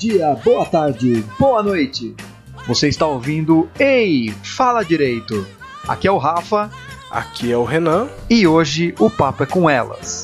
dia, boa tarde, boa noite. Você está ouvindo Ei, fala direito. Aqui é o Rafa. Aqui é o Renan. E hoje o papo é com elas.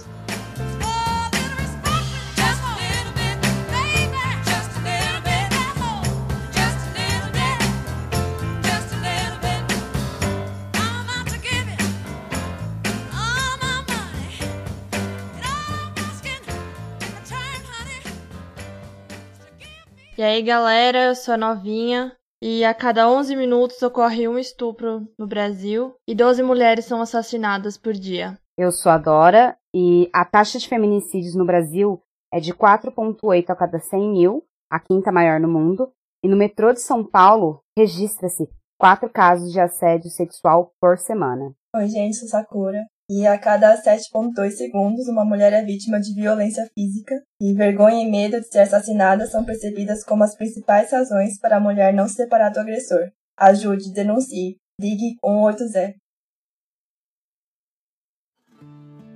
Aí, galera, eu sou a novinha. E a cada 11 minutos ocorre um estupro no Brasil e 12 mulheres são assassinadas por dia. Eu sou a Dora e a taxa de feminicídios no Brasil é de 4,8 a cada 100 mil, a quinta maior no mundo. E no metrô de São Paulo registra-se quatro casos de assédio sexual por semana. Oi, gente, sou Sakura. E a cada 7,2 segundos, uma mulher é vítima de violência física, e vergonha e medo de ser assassinada são percebidas como as principais razões para a mulher não se separar do agressor. Ajude, denuncie. Ligue 180.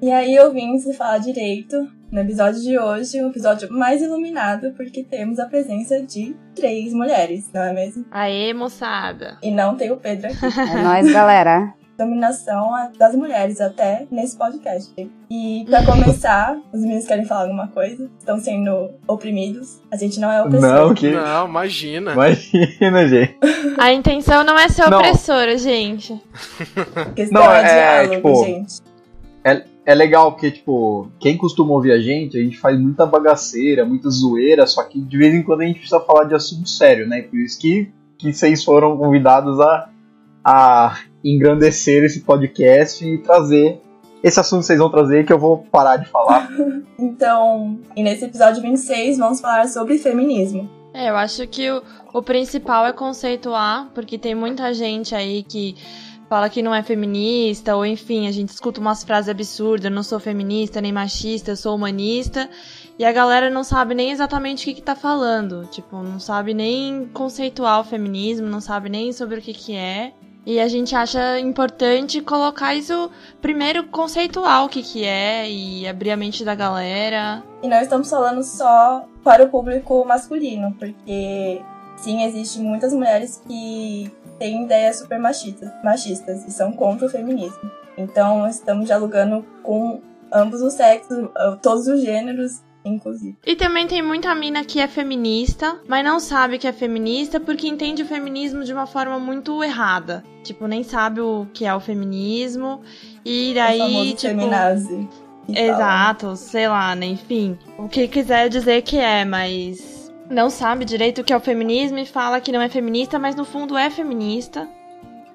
E aí, ouvintes do Fala Direito, no episódio de hoje, um episódio mais iluminado, porque temos a presença de três mulheres, não é mesmo? Aê, moçada! E não tem o Pedro aqui. É nóis, galera! Dominação das mulheres até nesse podcast. E para começar, os meninos querem falar alguma coisa? Estão sendo oprimidos? A gente não é opressor. Não, que... não imagina. Imagina, gente. A intenção não é ser não. opressora, gente. A questão não, é, é diálogo, tipo, gente. É, é legal porque, tipo, quem costuma ouvir a gente, a gente faz muita bagaceira, muita zoeira, só que de vez em quando a gente precisa falar de assunto sério, né? Por isso que, que vocês foram convidados a, a engrandecer esse podcast e trazer esse assunto que vocês vão trazer que eu vou parar de falar. então, e nesse episódio 26 vamos falar sobre feminismo. É, eu acho que o, o principal é conceituar, porque tem muita gente aí que fala que não é feminista, ou enfim, a gente escuta umas frases absurdas, eu não sou feminista nem machista, eu sou humanista, e a galera não sabe nem exatamente o que, que tá falando. Tipo, não sabe nem conceituar o feminismo, não sabe nem sobre o que, que é. E a gente acha importante colocar isso primeiro conceitual o que, que é e abrir a mente da galera. E não estamos falando só para o público masculino, porque sim, existem muitas mulheres que têm ideias super machistas, machistas e são contra o feminismo. Então estamos dialogando com ambos os sexos, todos os gêneros inclusive. E também tem muita mina que é feminista, mas não sabe que é feminista porque entende o feminismo de uma forma muito errada. Tipo, nem sabe o que é o feminismo. E daí, o tipo. Feminazi. Exato, sei lá, né? Enfim. O que quiser dizer que é, mas. Não sabe direito o que é o feminismo e fala que não é feminista, mas no fundo é feminista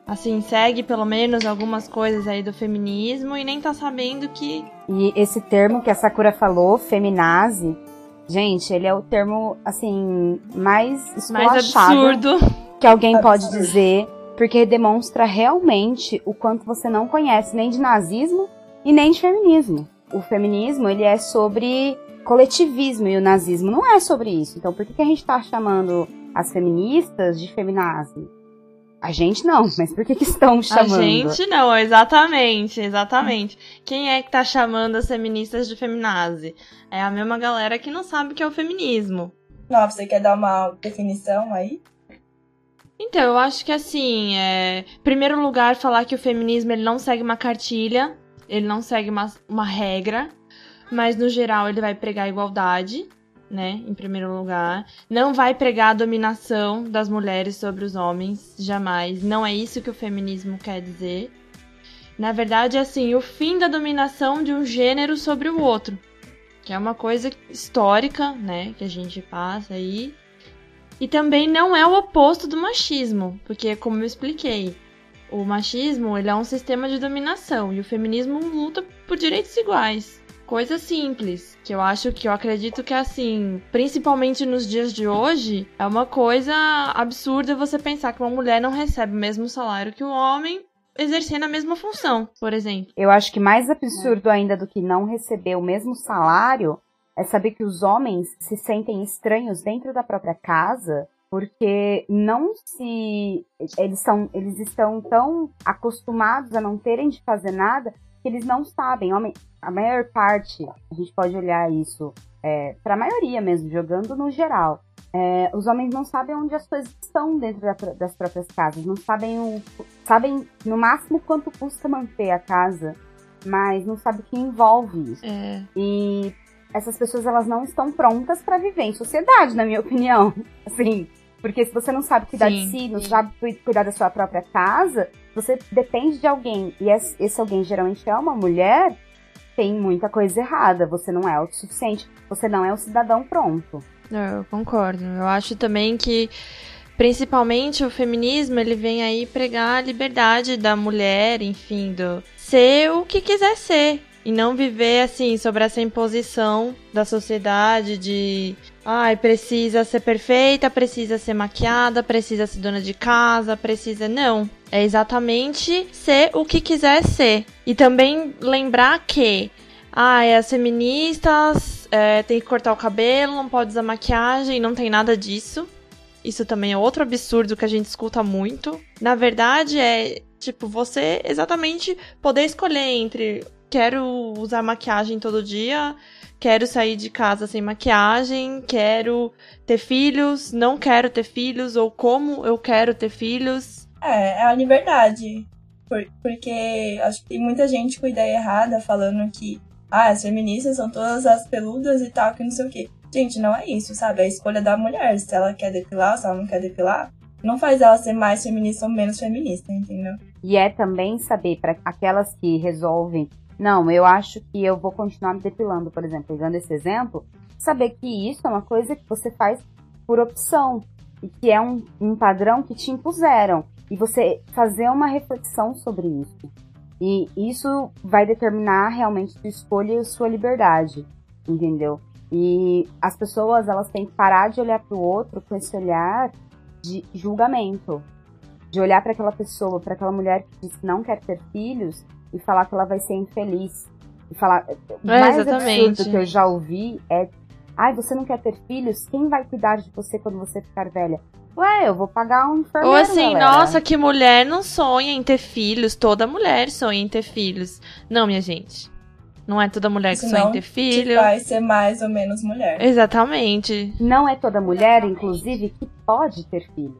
assim, segue pelo menos algumas coisas aí do feminismo e nem tá sabendo que. E esse termo que a Sakura falou, feminazi, gente, ele é o termo, assim, mais mais absurdo que alguém pode dizer, porque demonstra realmente o quanto você não conhece nem de nazismo e nem de feminismo. O feminismo, ele é sobre coletivismo e o nazismo não é sobre isso. Então, por que, que a gente tá chamando as feministas de feminazi? A gente não, mas por que, que estão chamando? A gente não, exatamente, exatamente. Quem é que tá chamando as feministas de feminazi? É a mesma galera que não sabe o que é o feminismo. Não, você quer dar uma definição aí? Então, eu acho que assim, é... primeiro lugar, falar que o feminismo ele não segue uma cartilha, ele não segue uma, uma regra, mas no geral ele vai pregar a igualdade né, em primeiro lugar. Não vai pregar a dominação das mulheres sobre os homens, jamais. Não é isso que o feminismo quer dizer. Na verdade, é assim, o fim da dominação de um gênero sobre o outro, que é uma coisa histórica, né, que a gente passa aí. E também não é o oposto do machismo, porque como eu expliquei, o machismo ele é um sistema de dominação e o feminismo luta por direitos iguais coisa simples, que eu acho que eu acredito que assim, principalmente nos dias de hoje, é uma coisa absurda você pensar que uma mulher não recebe o mesmo salário que o homem exercendo a mesma função, por exemplo. Eu acho que mais absurdo ainda do que não receber o mesmo salário é saber que os homens se sentem estranhos dentro da própria casa porque não se eles são eles estão tão acostumados a não terem de fazer nada que eles não sabem. A maior parte, a gente pode olhar isso é, para a maioria mesmo, jogando no geral. É, os homens não sabem onde as coisas estão dentro da, das próprias casas, não sabem o, sabem no máximo quanto custa manter a casa, mas não sabem o que envolve isso. É. E essas pessoas elas não estão prontas para viver em sociedade, na minha opinião. Assim, porque se você não sabe cuidar Sim, de si, não sabe cu- cuidar da sua própria casa, você depende de alguém. E esse esse alguém geralmente é uma mulher, tem muita coisa errada. Você não é autossuficiente, você não é um cidadão pronto. É, Eu concordo. Eu acho também que, principalmente, o feminismo ele vem aí pregar a liberdade da mulher, enfim, do ser o que quiser ser. E não viver, assim, sobre essa imposição da sociedade de. Ai, precisa ser perfeita, precisa ser maquiada, precisa ser dona de casa, precisa. Não. É exatamente ser o que quiser ser. E também lembrar que ah, as feministas é, tem que cortar o cabelo, não pode usar maquiagem, não tem nada disso. Isso também é outro absurdo que a gente escuta muito. Na verdade, é tipo você exatamente poder escolher entre quero usar maquiagem todo dia, quero sair de casa sem maquiagem, quero ter filhos, não quero ter filhos, ou como eu quero ter filhos. É, é a liberdade. Por- porque acho que tem muita gente com ideia errada falando que ah, as feministas são todas as peludas e tal, que não sei o quê. Gente, não é isso, sabe? É a escolha da mulher. Se ela quer depilar, se ela não quer depilar, não faz ela ser mais feminista ou menos feminista, entendeu? E é também saber para aquelas que resolvem, não, eu acho que eu vou continuar me depilando, por exemplo, pegando esse exemplo, saber que isso é uma coisa que você faz por opção e que é um, um padrão que te impuseram e você fazer uma reflexão sobre isso. E isso vai determinar realmente sua escolha e sua liberdade, entendeu? E as pessoas, elas têm que parar de olhar para o outro com esse olhar de julgamento de olhar para aquela pessoa, para aquela mulher que diz que não quer ter filhos e falar que ela vai ser infeliz. E falar. O É, mais exatamente. absurdo que eu já ouvi é: ai, você não quer ter filhos? Quem vai cuidar de você quando você ficar velha? Ué, eu vou pagar um enfermeiro. Ou assim, galera. nossa, que mulher não sonha em ter filhos. Toda mulher sonha em ter filhos. Não, minha gente. Não é toda mulher que sonha em Senão ter te filho. faz ser mais ou menos mulher. Exatamente. Não é toda mulher, inclusive, que pode ter filhos.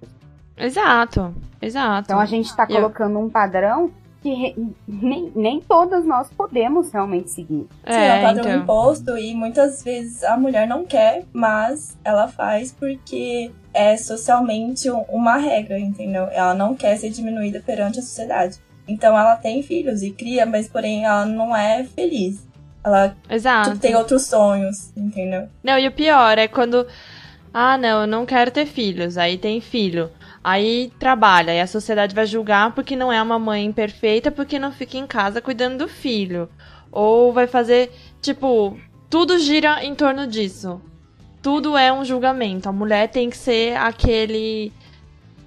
Exato. Exato. Então a gente tá Eu- colocando um padrão que nem, nem todas nós podemos realmente seguir. Sim, é é, um padrão então. imposto e muitas vezes a mulher não quer, mas ela faz porque é socialmente um- uma regra, entendeu? Ela não quer ser diminuída perante a sociedade. Então ela tem filhos e cria, mas porém ela não é feliz. Ela Exato. tipo, tem outros sonhos, entendeu? Não, e o pior é quando. Ah, não, eu não quero ter filhos. Aí tem filho. Aí trabalha. E a sociedade vai julgar porque não é uma mãe perfeita, porque não fica em casa cuidando do filho. Ou vai fazer. Tipo, tudo gira em torno disso. Tudo é um julgamento. A mulher tem que ser aquele.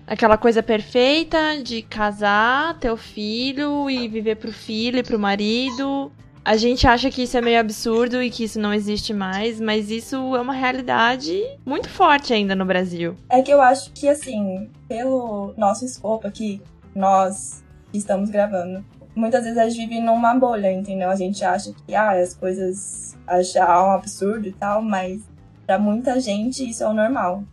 Aquela coisa perfeita de casar, ter o filho e viver pro filho e pro marido. A gente acha que isso é meio absurdo e que isso não existe mais, mas isso é uma realidade muito forte ainda no Brasil. É que eu acho que, assim, pelo nosso escopo aqui, nós que estamos gravando, muitas vezes a gente vive numa bolha, entendeu? A gente acha que, ah, as coisas achar um absurdo e tal, mas pra muita gente isso é o normal.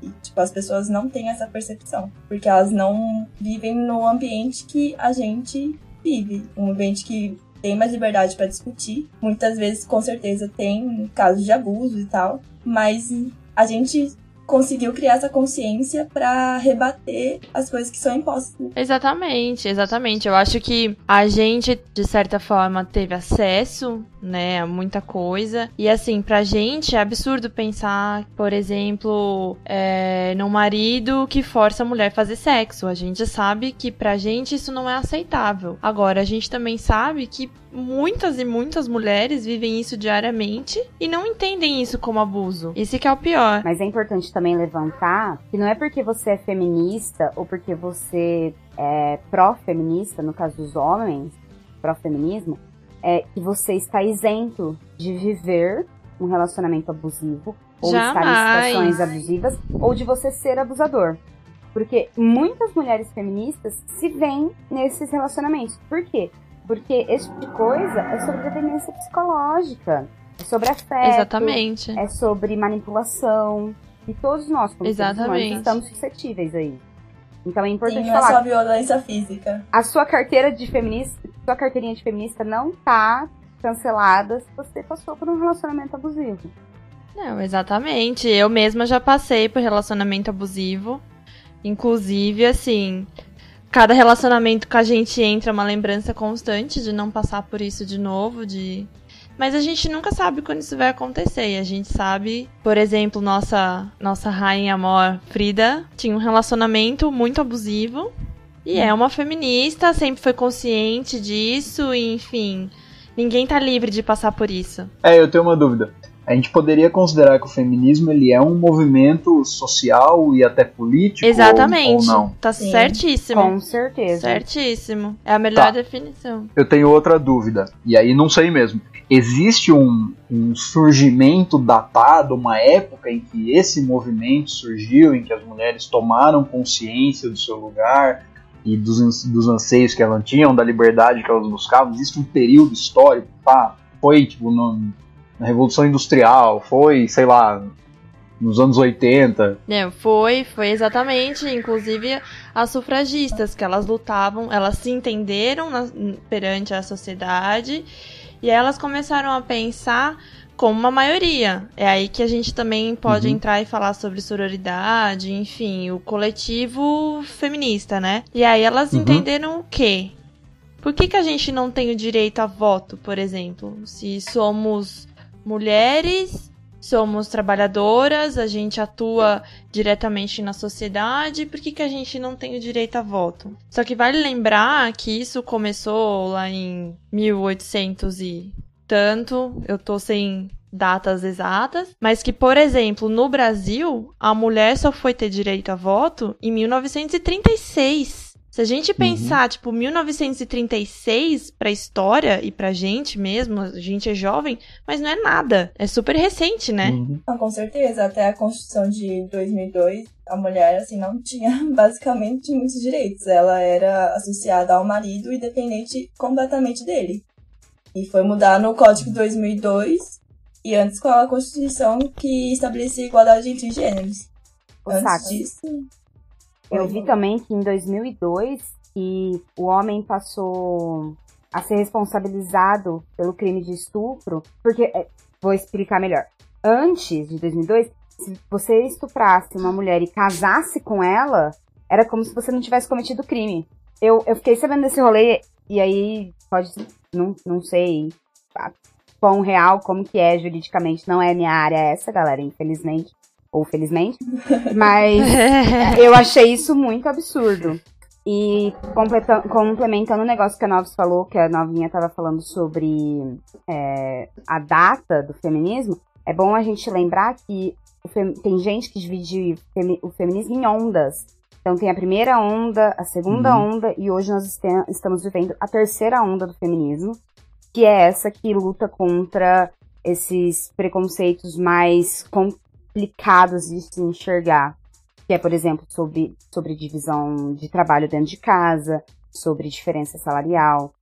E, tipo, as pessoas não têm essa percepção, porque elas não vivem no ambiente que a gente vive, um ambiente que tem mais liberdade pra discutir. Muitas vezes, com certeza, tem casos de abuso e tal, mas a gente conseguiu criar essa consciência pra rebater as coisas que são impostas. Exatamente, exatamente. Eu acho que a gente, de certa forma, teve acesso, né, a muita coisa. E assim, pra gente é absurdo pensar, por exemplo, é, num marido que força a mulher a fazer sexo. A gente sabe que pra gente isso não é aceitável. Agora, a gente também sabe que muitas e muitas mulheres vivem isso diariamente e não entendem isso como abuso. Esse que é o pior. Mas é importante também levantar que não é porque você é feminista ou porque você é pró-feminista, no caso dos homens, pró-feminismo, é que você está isento de viver um relacionamento abusivo ou estar em Jamais. situações abusivas ou de você ser abusador. Porque muitas mulheres feministas se veem nesses relacionamentos. Por quê? Porque esse tipo de coisa é sobre dependência psicológica, é sobre afeto, Exatamente. é sobre manipulação. E todos nós, como Exatamente. estamos suscetíveis aí. Então é importante Sim, não é falar. só violência física. A sua carteira de feminista, sua carteirinha de feminista não tá cancelada se você passou por um relacionamento abusivo. Não, exatamente. Eu mesma já passei por relacionamento abusivo. Inclusive, assim, cada relacionamento que a gente entra é uma lembrança constante de não passar por isso de novo, de mas a gente nunca sabe quando isso vai acontecer. E a gente sabe, por exemplo, nossa nossa rainha amor Frida tinha um relacionamento muito abusivo e é uma feminista, sempre foi consciente disso, e, enfim, ninguém tá livre de passar por isso. É, eu tenho uma dúvida. A gente poderia considerar que o feminismo ele é um movimento social e até político? Exatamente. Ou, ou não? Tá Sim. certíssimo. Com certeza. Certíssimo. É a melhor Tá. definição. Eu tenho outra dúvida, e aí não sei mesmo. Existe um, um surgimento datado, uma época em que esse movimento surgiu, em que as mulheres tomaram consciência do seu lugar e dos, dos anseios que elas tinham, da liberdade que elas buscavam? Existe um período histórico, pá, foi tipo no- na Revolução Industrial, foi, sei lá, nos anos 80. Não, foi, foi exatamente, inclusive as sufragistas, que elas lutavam, elas se entenderam na- perante a sociedade e aí elas começaram a pensar como uma maioria. É aí que a gente também pode Uhum. entrar e falar sobre sororidade, enfim, o coletivo feminista, né? E aí elas Uhum. entenderam o quê? Por que, que a gente não tem o direito a voto, por exemplo? Se somos mulheres, somos trabalhadoras, a gente atua diretamente na sociedade, por que, que a gente não tem o direito a voto? Só que vale lembrar que isso começou lá em 1800 e tanto, eu tô sem datas exatas, mas que, por exemplo, no Brasil, a mulher só foi ter direito a voto em 1936. Se a gente pensar, tipo, 1936 pra história e pra gente mesmo, a gente é jovem, mas não é nada. É super recente, né? Uhum. Com certeza. Até a Constituição de 2002, a mulher, assim, não tinha basicamente muitos direitos. Ela era associada ao marido e dependente completamente dele. E foi mudar no Código de 2002 e antes com a Constituição que estabelecia igualdade entre gêneros. O antes saco. disso... Eu Foi. vi também que em 2002 que o homem passou a ser responsabilizado pelo crime de estupro, porque é, vou explicar melhor. Antes de 2002, se você estuprasse uma mulher e casasse com ela, era como se você não tivesse cometido crime. Eu, eu fiquei sabendo desse rolê e aí pode não, não sei quão real, como que é juridicamente, não é minha área essa, galera, infelizmente ou felizmente, mas eu achei isso muito absurdo. E complementando o negócio que a Novos falou, que a Novinha tava falando sobre é, a data do feminismo, é bom a gente lembrar que tem gente que divide o feminismo em ondas. Então tem a primeira onda, a segunda Uhum. onda, e hoje nós estamos vivendo a terceira onda do feminismo, que é essa que luta contra esses preconceitos mais complicados de se enxergar que é, por exemplo, sobre, sobre divisão de trabalho dentro de casa, sobre diferença salarial.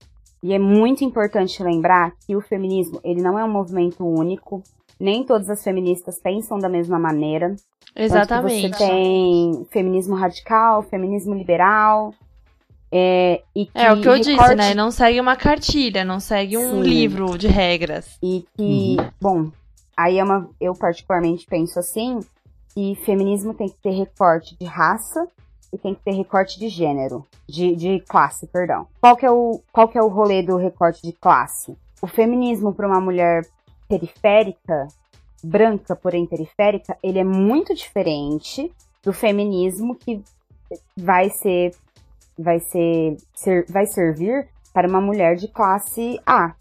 E é muito importante lembrar que o feminismo, ele não é um movimento único, nem todas as feministas pensam da mesma maneira. Exatamente. Você tem feminismo radical, feminismo liberal, é, e que É o que eu disse, recorte- né? Não segue uma cartilha, não segue um Sim. livro de regras. E que, Uhum. bom, aí é uma, eu particularmente penso assim, que feminismo tem que ter recorte de raça e tem que ter recorte de gênero, de, de classe, perdão. Qual que, é o, qual que é o rolê do recorte de classe? O feminismo para uma mulher periférica, branca, porém periférica, ele é muito diferente do feminismo que vai ser, vai ser, ser vai servir para uma mulher de classe A.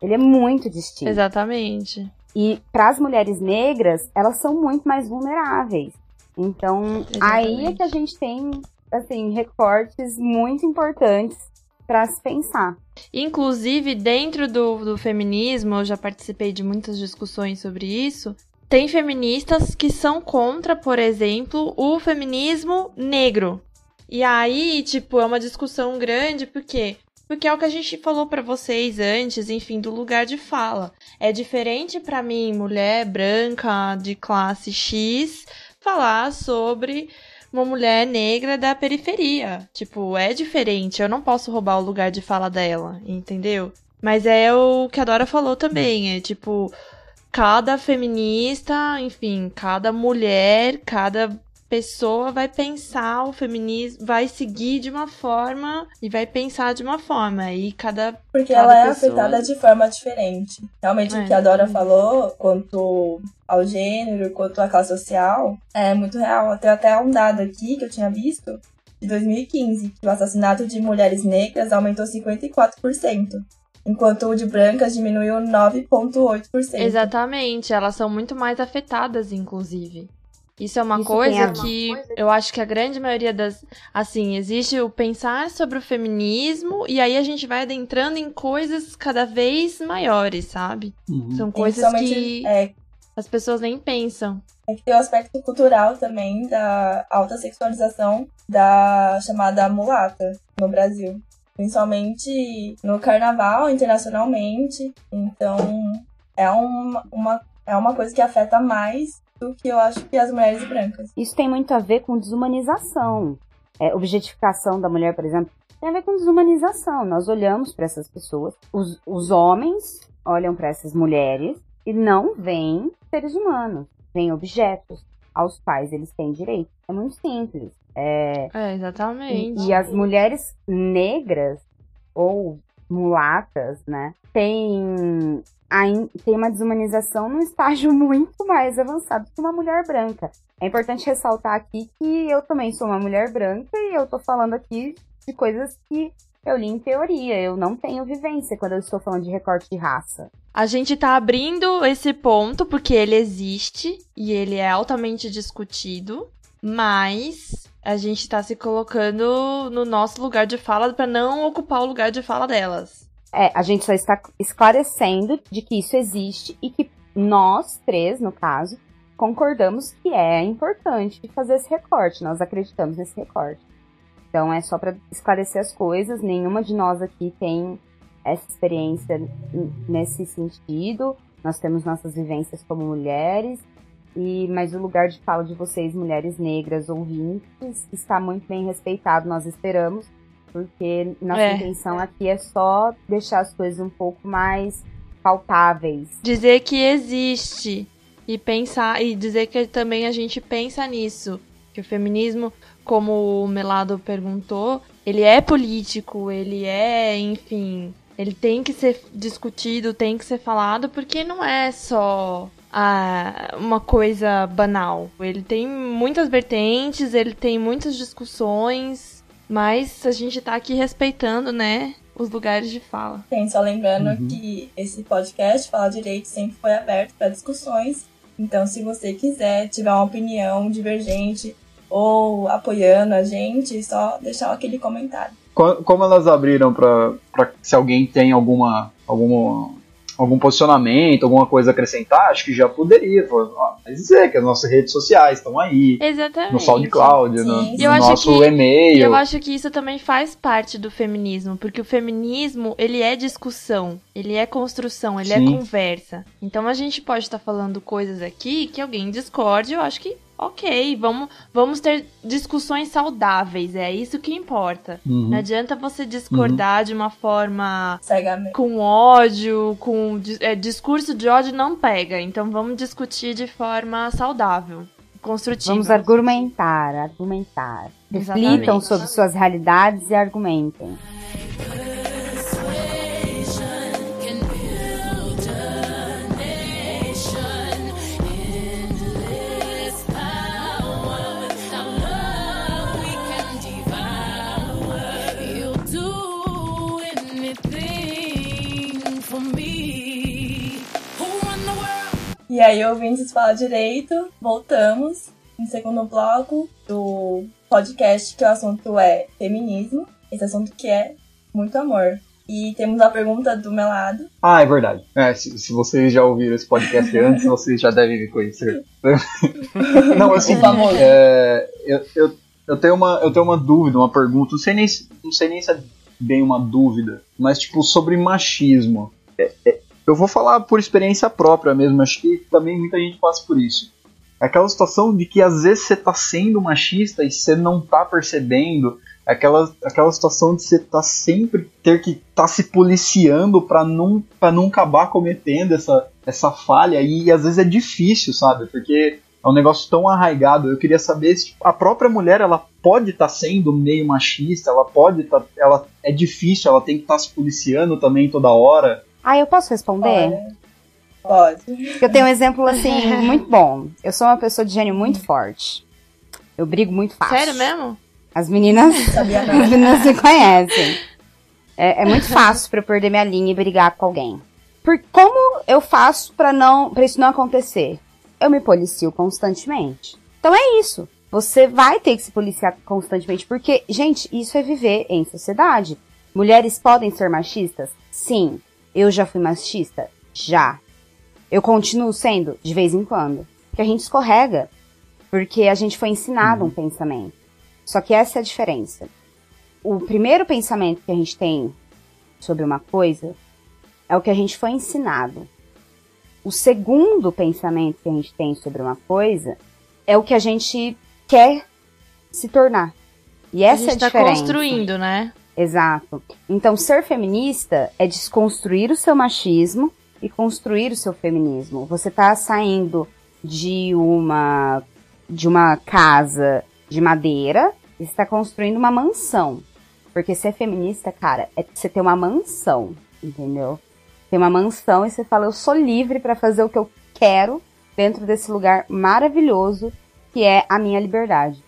Ele é muito distinto. Exatamente. E para as mulheres negras, elas são muito mais vulneráveis. Então, aí é que a gente tem, assim, recortes muito importantes para se pensar. Inclusive, dentro do, do feminismo, eu já participei de muitas discussões sobre isso. Tem feministas que são contra, por exemplo, o feminismo negro. E aí, tipo, é uma discussão grande, por quê? Porque é o que a gente falou pra vocês antes, enfim, do lugar de fala. É diferente pra mim, mulher branca de classe X, falar sobre uma mulher negra da periferia. Tipo, é diferente. Eu não posso roubar o lugar de fala dela, entendeu? Mas é o que a Dora falou também. É tipo, cada feminista, enfim, cada mulher, cada pessoa vai pensar o feminismo, vai seguir de uma forma e vai pensar de uma forma. E cada. Porque cada ela é pessoa... afetada de forma diferente. Realmente, É, o que a Dora exatamente. falou, quanto ao gênero, quanto à classe social, é muito real. Tem até um dado aqui que eu tinha visto, de 2015, que o assassinato de mulheres negras aumentou 54%. Enquanto o de brancas diminuiu 9,8%. Exatamente, elas são muito mais afetadas, inclusive. Isso é uma Isso coisa que eu acho que a grande maioria das. Assim, existe o pensar sobre o feminismo e aí a gente vai adentrando em coisas cada vez maiores, sabe? Uhum. São coisas que é, as pessoas nem pensam. É que tem o aspecto cultural também da alta sexualização da chamada mulata no Brasil. Principalmente no carnaval, internacionalmente. Então, é uma, uma, é uma coisa que afeta mais do que eu acho que as mulheres brancas. Isso tem muito a ver com desumanização. É, objetificação da mulher, por exemplo, tem a ver com desumanização. Nós olhamos para essas pessoas, os, os homens olham para essas mulheres e não veem seres humanos, veem objetos aos quais eles têm direito. É muito simples. É, É, exatamente. e, e as mulheres negras ou mulatas, né, têm, tem uma desumanização num estágio muito mais avançado que uma mulher branca. É importante ressaltar aqui que eu também sou uma mulher branca e eu tô falando aqui de coisas que eu li em teoria. Eu não tenho vivência quando eu estou falando de recorte de raça. A gente tá abrindo esse ponto porque ele existe e ele é altamente discutido, mas a gente tá se colocando no nosso lugar de fala pra não ocupar o lugar de fala delas. É, a gente só está esclarecendo de que isso existe e que nós três, no caso, concordamos que é importante fazer esse recorte. Nós acreditamos nesse recorte. Então é só para esclarecer as coisas. Nenhuma de nós aqui tem essa experiência nesse sentido. Nós temos nossas vivências como mulheres. E, mas o lugar de fala de vocês, mulheres negras ouvintes, está muito bem respeitado, nós esperamos porque nossa É. intenção aqui é só deixar as coisas um pouco mais palpáveis. Dizer que existe e pensar e dizer que também a gente pensa nisso, que o feminismo, como o Melado perguntou, ele é político, ele é, enfim, ele tem que ser discutido, tem que ser falado, porque não é só ah, uma coisa banal. Ele tem muitas vertentes, ele tem muitas discussões, mas a gente tá aqui respeitando, né, os lugares de fala. Tem, só lembrando Uhum. que esse podcast, Fala Direito, sempre foi aberto para discussões. Então, se você quiser, tiver uma opinião divergente ou apoiando a gente, só deixar aquele comentário. Co- Como elas abriram pra, pra se alguém tem alguma, alguma, algum posicionamento, alguma coisa a acrescentar, acho que já poderia. Pô, mas dizer que as nossas redes sociais estão aí, Exatamente. no SoundCloud, no, Sim, no sim. Acho nosso que- e-mail. eu acho que isso também faz parte do feminismo, porque o feminismo, ele é discussão, ele é construção, ele é Sim. conversa. Então a gente pode estar falando coisas aqui que alguém discorde, eu acho que ok, vamos, vamos ter discussões saudáveis, é isso que importa. Uhum. Não adianta você discordar de uma forma Cegamente. com ódio, com é, discurso de ódio não pega. Então vamos discutir de forma saudável, construtiva. Vamos argumentar, argumentar. Exatamente. Reflitam sobre suas realidades e argumentem. E aí, ouvintes Fala Direito, voltamos no segundo bloco do podcast, que o assunto é feminismo. Esse assunto que é muito amor. E temos a pergunta do Melado. Ah, é verdade. É, se, se vocês já ouviram esse podcast antes, vocês já devem me conhecer. Não, assim, é, eu, eu, eu, tenho uma, eu tenho uma dúvida, uma pergunta. Não sei nem, se- não sei nem se é bem uma dúvida, mas tipo, sobre machismo. É, é, eu vou falar por experiência própria mesmo, acho que também muita gente passa por isso. É aquela situação de que às vezes você tá sendo machista e você não tá percebendo. É Aquela, aquela situação de você tá sempre ter que tá se policiando pra não, pra não acabar cometendo essa, essa falha. E às vezes é difícil, sabe? Porque é um negócio tão arraigado. Eu queria saber se a própria mulher ela pode estar sendo meio machista, ela pode estar. ela é difícil, ela tem que estar se policiando também toda hora. Ah, eu posso responder? Olha, pode. Eu tenho um exemplo, assim, muito bom. Eu sou uma pessoa de gênio muito forte. Eu brigo muito fácil. Sério mesmo? As meninas, as meninas me conhecem. É, é muito fácil pra eu perder minha linha e brigar com alguém. Por como eu faço pra não, para isso não acontecer? Eu me policio constantemente. Então é isso. Você vai ter que se policiar constantemente, porque, gente, isso é viver em sociedade. Mulheres podem ser machistas? Sim. Eu já fui machista? Já. Eu continuo sendo de vez em quando. Porque a gente escorrega. Porque a gente foi ensinado um pensamento. Só que essa é a diferença. O primeiro pensamento que a gente tem sobre uma coisa é o que a gente foi ensinado. O segundo pensamento que a gente tem sobre uma coisa é o que a gente quer se tornar. E a essa gente é a tá diferença. construindo, né? Exato. Então, ser feminista é desconstruir o seu machismo e construir o seu feminismo. Você tá saindo de uma de uma casa de madeira e está construindo uma mansão. Porque ser feminista, cara, é você ter uma mansão, entendeu? Ter uma mansão e você fala, eu sou livre para fazer o que eu quero dentro desse lugar maravilhoso que é a minha liberdade.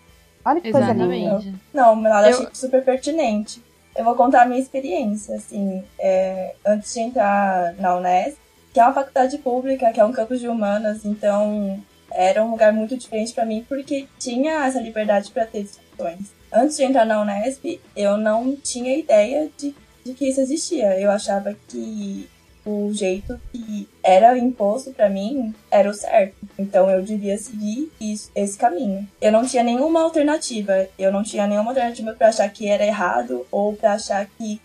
Olha que coisa linda. Exatamente. Não, eu Eu- achei super pertinente. Eu vou contar a minha experiência, assim, é, antes de entrar na Unesp, que é uma faculdade pública, que é um campus de humanas, então era um lugar muito diferente pra mim, porque tinha essa liberdade pra ter discussões. Antes de entrar na Unesp, eu não tinha ideia de, de que isso existia. Eu achava que o jeito que era imposto pra mim era o certo. Então eu devia seguir isso, esse caminho. Eu não tinha nenhuma alternativa. Eu não tinha nenhuma alternativa pra achar que era errado ou pra achar que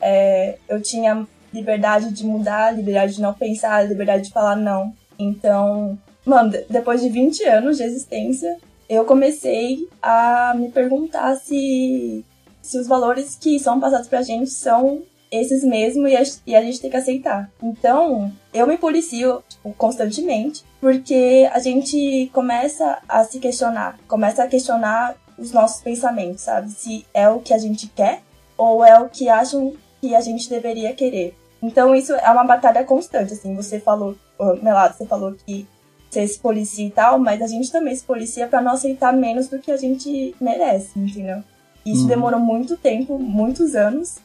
é, eu tinha liberdade de mudar, liberdade de não pensar, liberdade de falar não. Então, mano, de- depois de 20 anos de existência, eu comecei a me perguntar se, se os valores que são passados pra gente são esses mesmos e a, e a gente tem que aceitar. Então, eu me policio tipo, constantemente, porque a gente começa a se questionar, começa a questionar os nossos pensamentos, sabe? Se é o que a gente quer ou é o que acham que a gente deveria querer. Então, isso é uma batalha constante, assim. Você falou, Melado, você falou que você se policia e tal, mas a gente também se policia pra não aceitar menos do que a gente merece, entendeu? Isso Uhum. demorou muito tempo, muitos anos,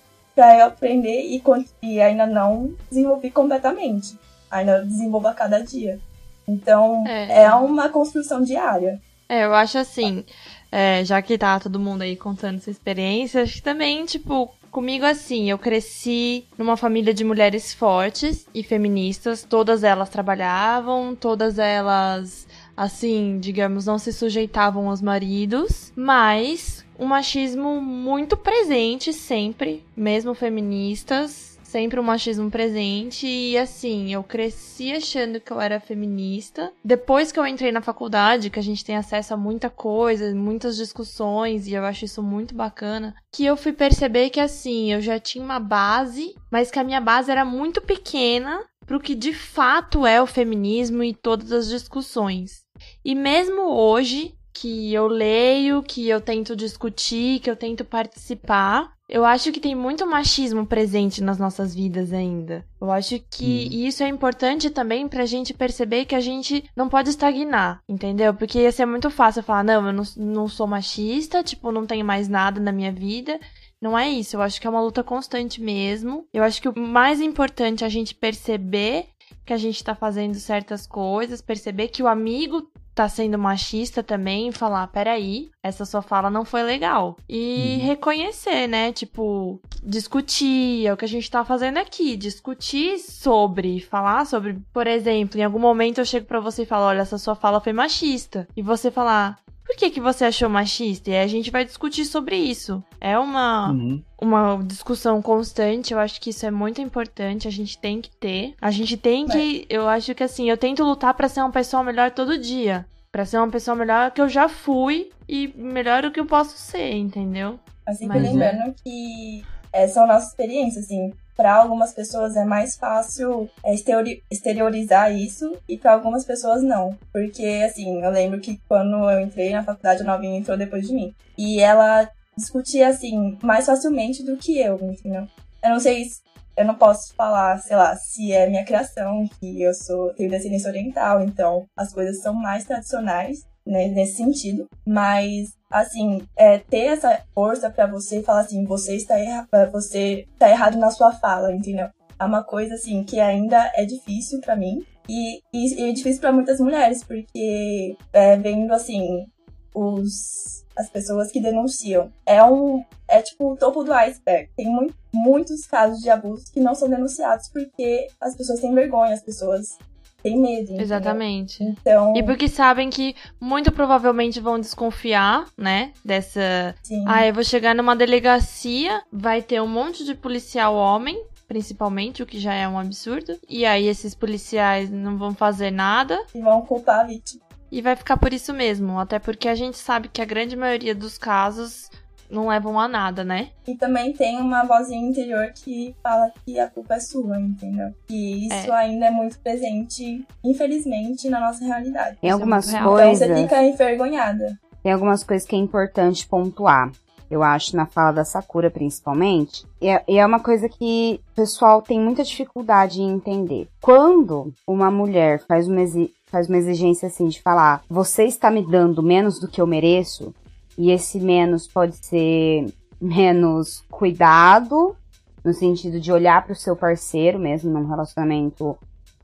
pra eu aprender e, e ainda não desenvolvi completamente. Ainda desenvolvo a cada dia. Então, É. é, uma construção diária. É, eu acho assim, é, já que tá todo mundo aí contando sua experiência, acho que também, tipo, comigo assim, eu cresci numa família de mulheres fortes e feministas, todas elas trabalhavam, todas elas, assim, digamos, não se sujeitavam aos maridos, mas um machismo muito presente sempre, mesmo feministas, sempre um machismo presente e assim, eu cresci achando que eu era feminista. Depois que eu entrei na faculdade, que a gente tem acesso a muita coisa, muitas discussões e eu acho isso muito bacana, que eu fui perceber que assim, eu já tinha uma base, mas que a minha base era muito pequena pro que de fato é o feminismo e todas as discussões. E mesmo hoje, que eu leio, que eu tento discutir, que eu tento participar, eu acho que tem muito machismo presente nas nossas vidas ainda. Eu acho que Hum. isso é importante também pra gente perceber que a gente não pode estagnar, entendeu? Porque ia ser muito fácil falar, não, eu não, não sou machista, tipo, não tenho mais nada na minha vida. Não é isso, eu acho que é uma luta constante mesmo. Eu acho que o mais importante é a gente perceber que a gente tá fazendo certas coisas, perceber que o amigo tá sendo machista também falar, peraí, essa sua fala não foi legal. E Uhum. reconhecer, né? Tipo, discutir, é o que a gente tá fazendo aqui, discutir sobre, falar sobre, por exemplo, em algum momento eu chego pra você e falo, olha, essa sua fala foi machista. E você falar, por que que você achou machista? E a gente vai discutir sobre isso. É uma Uhum. uma discussão constante. Eu acho que isso é muito importante. A gente tem que ter. A gente tem que. Eu acho que assim, eu tento lutar pra ser uma pessoa melhor todo dia. Pra ser uma pessoa melhor que eu já fui e melhor do que eu posso ser, entendeu? Assim, Mas lembrando que é, são nossas experiências, assim. Para algumas pessoas é mais fácil é, exteriori- exteriorizar isso e para algumas pessoas não. Porque, assim, eu lembro que quando eu entrei na faculdade, a novinha entrou depois de mim. E ela discutia, assim, mais facilmente do que eu, entendeu? Eu não sei se. Eu não posso falar, sei lá, se é minha criação, que eu sou tenho descendência oriental, então as coisas são mais tradicionais né, nesse sentido. Mas, assim, é, ter essa força pra você falar assim, você está, erra você está errado na sua fala, entendeu? É uma coisa, assim, que ainda é difícil pra mim. E, e, e é difícil pra muitas mulheres, porque é, vendo, assim, os, as pessoas que denunciam. É um. É tipo o topo do iceberg. Tem mu muitos casos de abuso que não são denunciados porque as pessoas têm vergonha, as pessoas têm medo. entendeu? Exatamente. Então, E porque sabem que muito provavelmente vão desconfiar, né? Dessa. sim. Ah, eu vou chegar numa delegacia, vai ter um monte de policial homem, principalmente, o que já é um absurdo. E aí esses policiais não vão fazer nada. E vão culpar a vítima. E vai ficar por isso mesmo. Até porque a gente sabe que a grande maioria dos casos não levam a nada, né? E também tem uma vozinha interior que fala que a culpa é sua, entendeu? E isso ainda é muito presente, infelizmente, na nossa realidade. Tem algumas muito real. Então coisas. você fica envergonhada. Tem algumas coisas que é importante pontuar. Eu acho, na fala da Sakura, principalmente. E é, e é uma coisa que o pessoal tem muita dificuldade em entender. Quando uma mulher faz uma, exi- faz uma exigência assim de falar, você está me dando menos do que eu mereço, e esse menos pode ser menos cuidado, no sentido de olhar para o seu parceiro, mesmo num relacionamento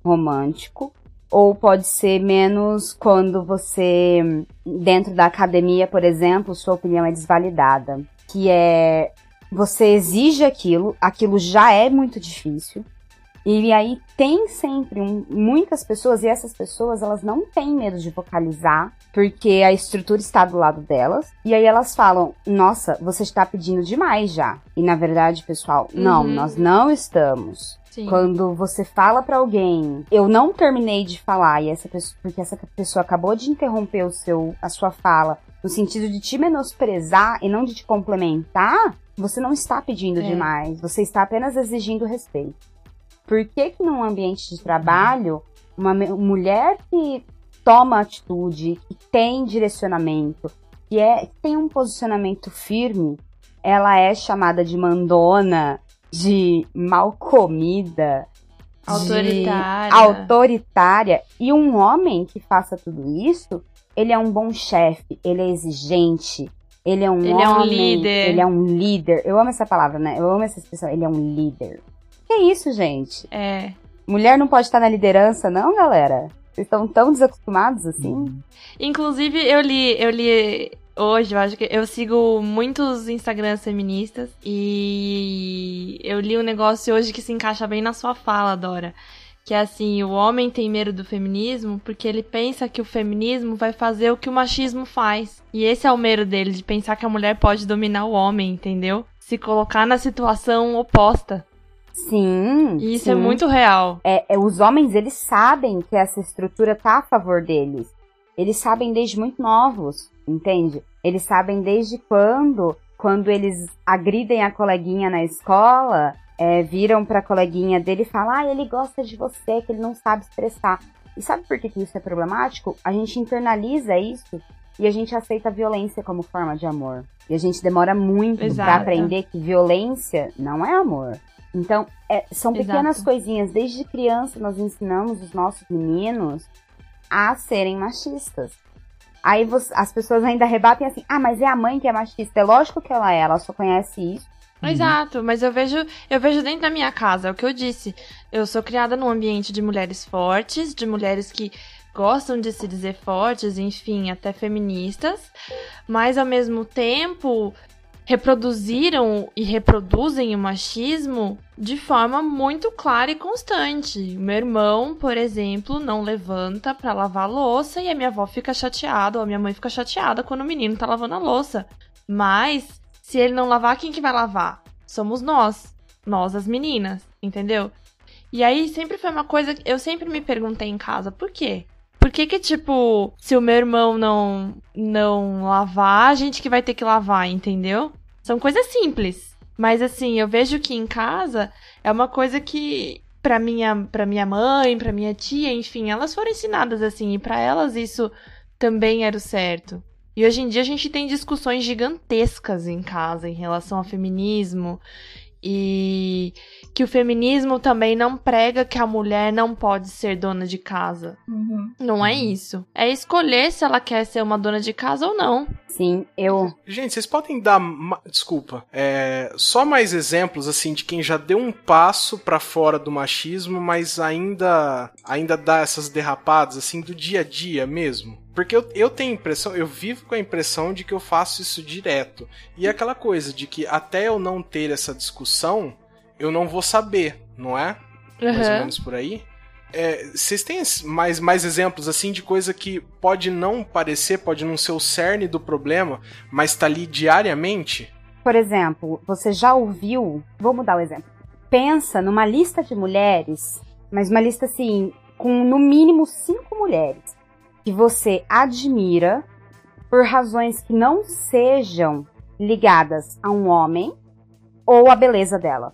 romântico, ou pode ser menos quando você, dentro da academia, por exemplo, sua opinião é desvalidada. Que é você exige aquilo, aquilo já é muito difícil. E aí tem sempre um- muitas pessoas, e essas pessoas elas não têm medo de vocalizar, porque a estrutura está do lado delas. E aí elas falam: Nossa, você está pedindo demais já. E na verdade, pessoal, não, Uhum. nós não estamos. Sim. Quando você fala pra alguém, eu não terminei de falar e essa pessoa, porque essa pessoa acabou de interromper o seu, a sua fala, no sentido de te menosprezar e não de te complementar, você não está pedindo É. demais, você está apenas exigindo respeito. Por que que num ambiente de trabalho, uma mulher que toma atitude, que tem direcionamento, que é que tem um posicionamento firme, ela é chamada de mandona, de mal comida, de Autoritária. autoritária. E um homem que faça tudo isso, ele é um bom chefe, ele é exigente, ele é um Ele é um homem, líder. ele é um líder. Eu amo essa palavra, né? Eu amo essa expressão, ele é um líder. Que isso, gente? É. Mulher não pode estar na liderança, não, galera? Vocês estão tão desacostumados assim? Inclusive, eu li, eu li hoje, eu acho que eu sigo muitos Instagrams feministas e eu li um negócio hoje que se encaixa bem na sua fala, Dora. Que é assim, o homem tem medo do feminismo porque ele pensa que o feminismo vai fazer o que o machismo faz. E esse é o medo dele, de pensar que a mulher pode dominar o homem, entendeu? Se colocar na situação oposta. Sim. E isso sim. é muito real. é, é, os homens, eles sabem que essa estrutura tá a favor deles. Eles sabem desde muito novos, entende? Eles sabem desde quando, quando eles agridem a coleguinha na escola, é, viram pra coleguinha dele e falam, ah, ele gosta de você, que ele não sabe expressar. E sabe por que, que isso é problemático? A gente internaliza isso e a gente aceita a violência como forma de amor. E a gente demora muito pra aprender que violência não é amor. Então, é, são pequenas Exato. coisinhas. Desde criança, nós ensinamos os nossos meninos a serem machistas. Aí você- as pessoas ainda rebatem assim: ah, mas é a mãe que é machista. É lógico que ela é, ela só conhece isso. Exato, mas eu vejo, eu vejo dentro da minha casa, é o que eu disse. Eu sou criada num ambiente de mulheres fortes, de mulheres que gostam de se dizer fortes, enfim, até feministas, mas ao mesmo tempo reproduziram e reproduzem o machismo de forma muito clara e constante. Meu irmão, por exemplo, não levanta pra lavar a louça e a minha avó fica chateada, ou a minha mãe fica chateada quando o menino tá lavando a louça. Mas se ele não lavar, quem que vai lavar? Somos nós. Nós, as meninas, entendeu? E aí sempre foi uma coisa que eu sempre me perguntei em casa, por quê? Por que que, tipo, se o meu irmão não, não lavar, a gente que vai ter que lavar, entendeu? São coisas simples. Mas, assim, eu vejo que em casa é uma coisa que, pra minha, pra minha mãe, pra minha tia, enfim, elas foram ensinadas assim. E pra elas isso também era o certo. E hoje em dia a gente tem discussões gigantescas em casa em relação ao feminismo e que o feminismo também não prega que a mulher não pode ser dona de casa. Uhum. Não é isso. É escolher se ela quer ser uma dona de casa ou não. Sim, eu. Gente, vocês podem dar. ma- Desculpa. é, só mais exemplos, assim, de quem já deu um passo pra fora do machismo, mas ainda ainda dá essas derrapadas, assim, do dia a dia mesmo. Porque eu, eu tenho a impressão, eu vivo com a impressão de que eu faço isso direto. E é aquela coisa de que até eu não ter essa discussão, eu não vou saber, não é? mais ou menos por aí. É, Vocês têm mais, mais exemplos assim de coisa que pode não parecer, pode não ser o cerne do problema, mas tá ali diariamente? Por exemplo, você já ouviu. Vou mudar o exemplo. Pensa numa lista de mulheres, mas uma lista assim, com no mínimo cinco mulheres que você admira por razões que não sejam ligadas a um homem ou a beleza dela.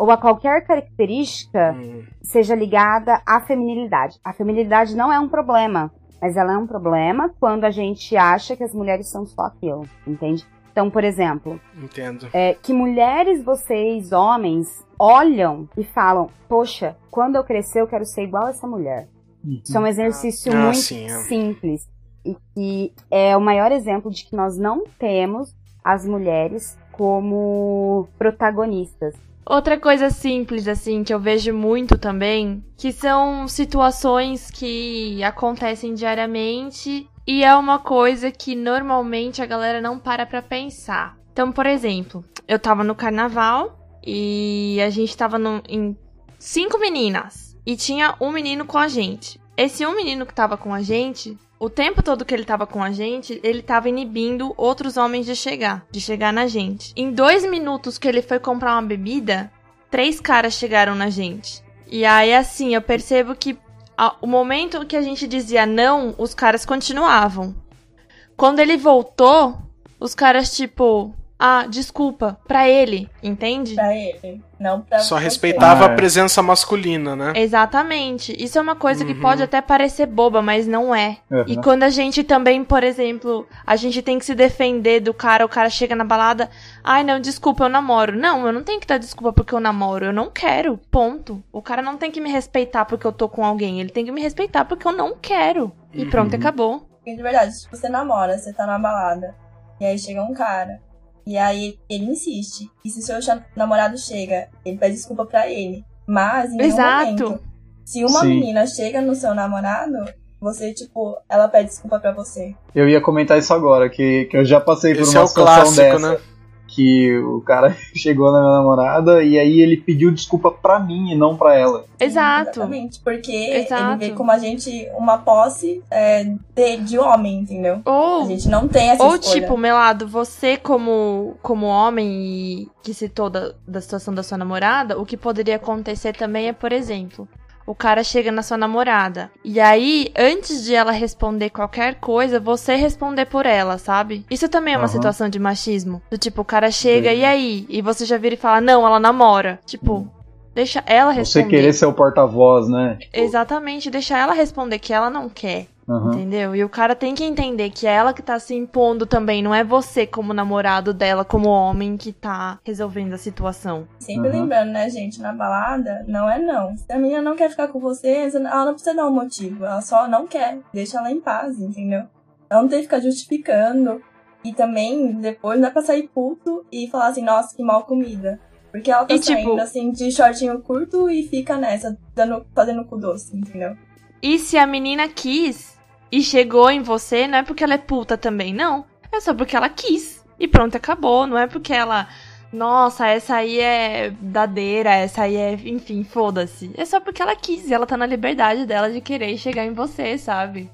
Ou a qualquer característica Hum, seja ligada à feminilidade. A feminilidade não é um problema, mas ela é um problema quando a gente acha que as mulheres são só aquilo, entende? Então, por exemplo, entendo. é, que mulheres vocês, homens, olham e falam: Poxa, quando eu crescer eu quero ser igual a essa mulher. Isso é um exercício Ah, muito sim, é. simples e que é o maior exemplo de que nós não temos as mulheres como protagonistas. Outra coisa simples, assim, que eu vejo muito também, que são situações que acontecem diariamente e é uma coisa que normalmente a galera não para pra pensar. Então, por exemplo, eu tava no carnaval e a gente tava no- em cinco meninas e tinha um menino com a gente. Esse um menino que tava com a gente, o tempo todo que ele tava com a gente, ele tava inibindo outros homens de chegar, de chegar na gente. Em dois minutos que ele foi comprar uma bebida, três caras chegaram na gente. E aí, assim, eu percebo que a- o momento que a gente dizia não, os caras continuavam. Quando ele voltou, os caras, tipo, ah, desculpa, pra ele, entende? Pra ele, não pra Só você. respeitava Ah, a é. presença masculina, né? Exatamente. Isso é uma coisa que Uhum. pode até parecer boba, mas não é. Uhum. E quando a gente também, por exemplo, a gente tem que se defender do cara, o cara chega na balada, ai não, desculpa, eu namoro. Não, eu não tenho que dar desculpa porque eu namoro, eu não quero, ponto. O cara não tem que me respeitar porque eu tô com alguém, ele tem que me respeitar porque eu não quero. E pronto, Uhum. acabou. Porque de verdade, se você namora, você tá na balada, e aí chega um cara, e aí ele insiste. E se seu namorado chega, ele pede desculpa pra ele. Mas em nenhum Exato. momento, se uma Sim. menina chega no seu namorado, você, tipo, ela pede desculpa pra você. Eu ia comentar isso agora, que, que eu já passei por Esse uma é situação clássico, dessa. né? Que o cara chegou na minha namorada e aí ele pediu desculpa pra mim e não pra ela. Exato. Exatamente. Porque Exato. ele vê como a gente uma posse é, de, de homem, entendeu? A Ou gente não tem essa Ou escolha. tipo, Melado, você como, como homem e que citou da, da situação da sua namorada, o que poderia acontecer também é, por exemplo, o cara chega na sua namorada. E aí, antes de ela responder qualquer coisa, você responder por ela, sabe? Isso também é uma Aham. situação de machismo. Do tipo, o cara chega, Sim. e aí? E você já vira e fala, não, ela namora. Tipo, deixa ela Você responder. querer ser o porta-voz, né? Exatamente, deixa ela responder que ela não quer. Aham. Entendeu? E o cara tem que entender que é ela que tá se impondo também, não é você como namorado dela, como homem que tá resolvendo a situação. Sempre Uhum. lembrando, né, gente, na balada, não é não. Se a menina não quer ficar com você, ela não precisa dar um motivo. Ela só não quer. Deixa ela em paz, entendeu? Ela não tem que ficar justificando. E também, depois, não é pra sair puto e falar assim, nossa, que mal comida. Porque ela tá E, tipo- saindo, assim, de shortinho curto e fica nessa, dando, fazendo cu doce, entendeu? E se a menina quis e chegou em você, não é porque ela é puta também, não. É só porque ela quis. E pronto, acabou. Não é porque ela. Nossa, essa aí é dadeira, essa aí é. Enfim, foda-se. É só porque ela quis e ela tá na liberdade dela de querer chegar em você, sabe?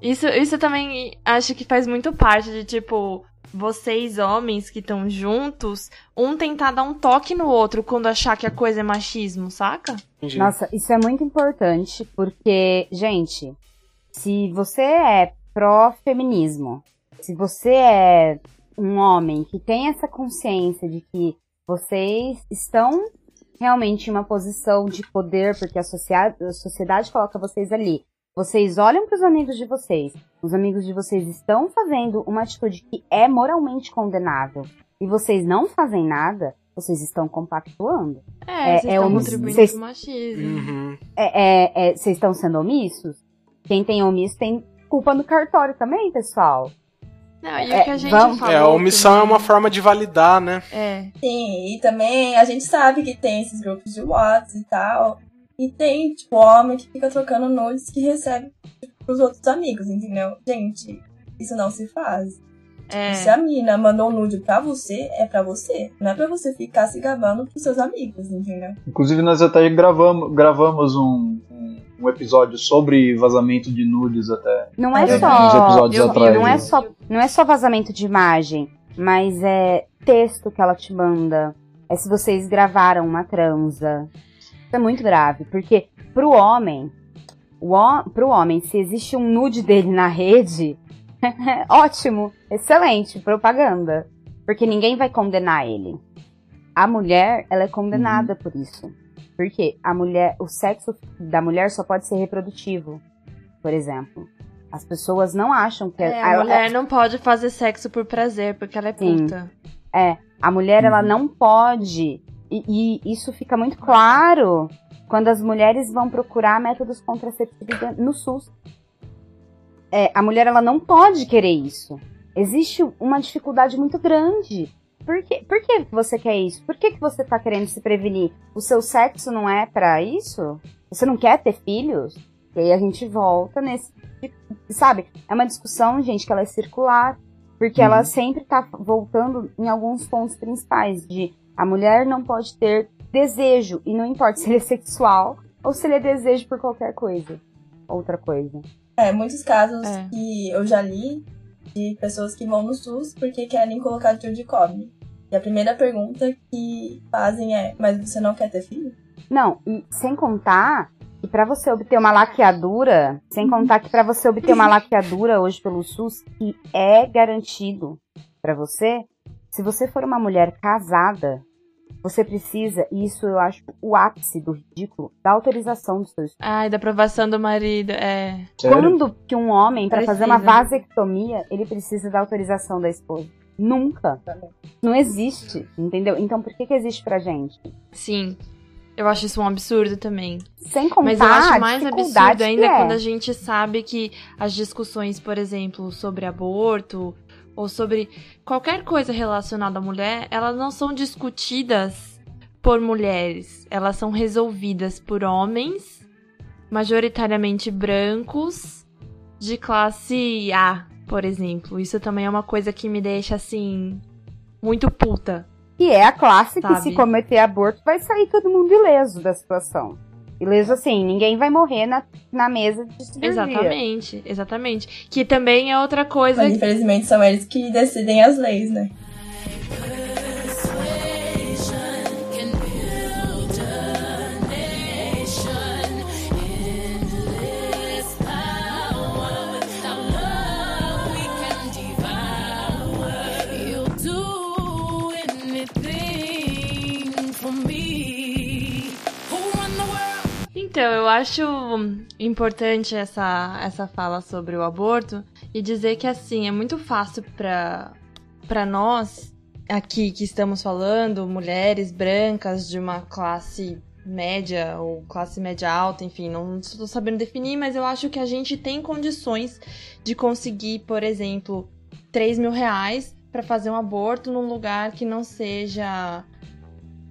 Isso, isso também acho que faz muito parte de, tipo, vocês homens que estão juntos, um tentar dar um toque no outro quando achar que a coisa é machismo, saca? Entendi. Nossa, isso é muito importante porque, gente, Se você é pró-feminismo, se você é um homem que tem essa consciência de que vocês estão realmente em uma posição de poder, porque a sociedade, a sociedade coloca vocês ali. Vocês olham para os amigos de vocês, os amigos de vocês estão fazendo uma atitude que é moralmente condenável e vocês não fazem nada, vocês estão compactuando. É, É- vocês é estão um- contribuindo vocês- pro machismo. Uhum. É, é- é- vocês estão sendo omissos? Quem tem omisso tem culpa no cartório também, pessoal. Não, e É, o que a gente vamos- falou... É, a omissão é também- uma forma de validar, né? É, Sim, e também a gente sabe que tem esses grupos de WhatsApp e tal. E tem, tipo, homem que fica trocando nudes que recebe tipo, pros outros amigos, entendeu? Gente, isso não se faz. é. Se a mina mandou um nude pra você, é pra você. Não é pra você ficar se gabando pros seus amigos, entendeu? Inclusive, nós até gravamos, gravamos um, um, um episódio sobre vazamento de nudes até. Não é uns só. eu atrás. Não é né? só, não é só vazamento de imagem, mas é texto que ela te manda. É se vocês gravaram uma transa. Isso é muito grave, porque pro homem, o, pro homem, se existe um nude dele na rede, ótimo, excelente, propaganda. Porque ninguém vai condenar ele. A mulher, ela é condenada por isso. Porque a mulher, o sexo da mulher só pode ser reprodutivo, por exemplo. As pessoas não acham que É, a ela- mulher não pode fazer sexo por prazer, porque ela é Sim. puta. a mulher ela Uhum. não pode e, e isso fica muito claro quando as mulheres vão procurar métodos contraceptivos no SUS. É, a mulher ela não pode querer isso. Existe uma dificuldade muito grande. Por que, por que você quer isso? Por que, que você tá querendo se prevenir? O seu sexo não é pra isso? Você não quer ter filhos? E aí a gente volta nesse. Sabe? É uma discussão, gente, que ela é circular. Porque ela Uhum. sempre tá voltando em alguns pontos principais. De a mulher não pode ter desejo. E não importa se ele é sexual ou se ele é desejo por qualquer coisa. Outra coisa. É, muitos casos É. que eu já li de pessoas que vão no SUS porque querem colocar tio de cobre. E a primeira pergunta que fazem é: Mas você não quer ter filho? Não, e sem contar que pra você obter uma laqueadura, sem contar que pra você obter uma laqueadura hoje pelo SUS, que é garantido pra você, se você for uma mulher casada, você precisa, e isso eu acho o ápice do ridículo, da autorização do seu esposo. Ai, da aprovação do marido, é. Sério? Quando que um homem, pra Precisa. fazer uma vasectomia, ele precisa da autorização da esposa? Nunca. Não existe, entendeu? Então por que que existe pra gente? Sim. Eu acho isso um absurdo também. Sem contar Mas eu acho mais absurdo ainda é. quando a gente sabe que as discussões, por exemplo, sobre aborto ou sobre qualquer coisa relacionada à mulher, elas não são discutidas por mulheres. Elas são resolvidas por homens, majoritariamente brancos, de classe A, por exemplo. Isso também é uma coisa que me deixa assim muito puta. Que é a classe que Sabe? se cometer aborto vai sair todo mundo ileso da situação. Ileso assim, ninguém vai morrer na, na mesa de cirurgia. Exatamente, exatamente. Que também é outra coisa Mas infelizmente são eles que decidem as leis, né? Então, eu acho importante essa, essa fala sobre o aborto e dizer que, assim, é muito fácil pra nós, aqui que estamos falando, mulheres brancas de uma classe média ou classe média alta, enfim, não estou sabendo definir, mas eu acho que a gente tem condições de conseguir, por exemplo, 3 mil reais para fazer um aborto num lugar que não seja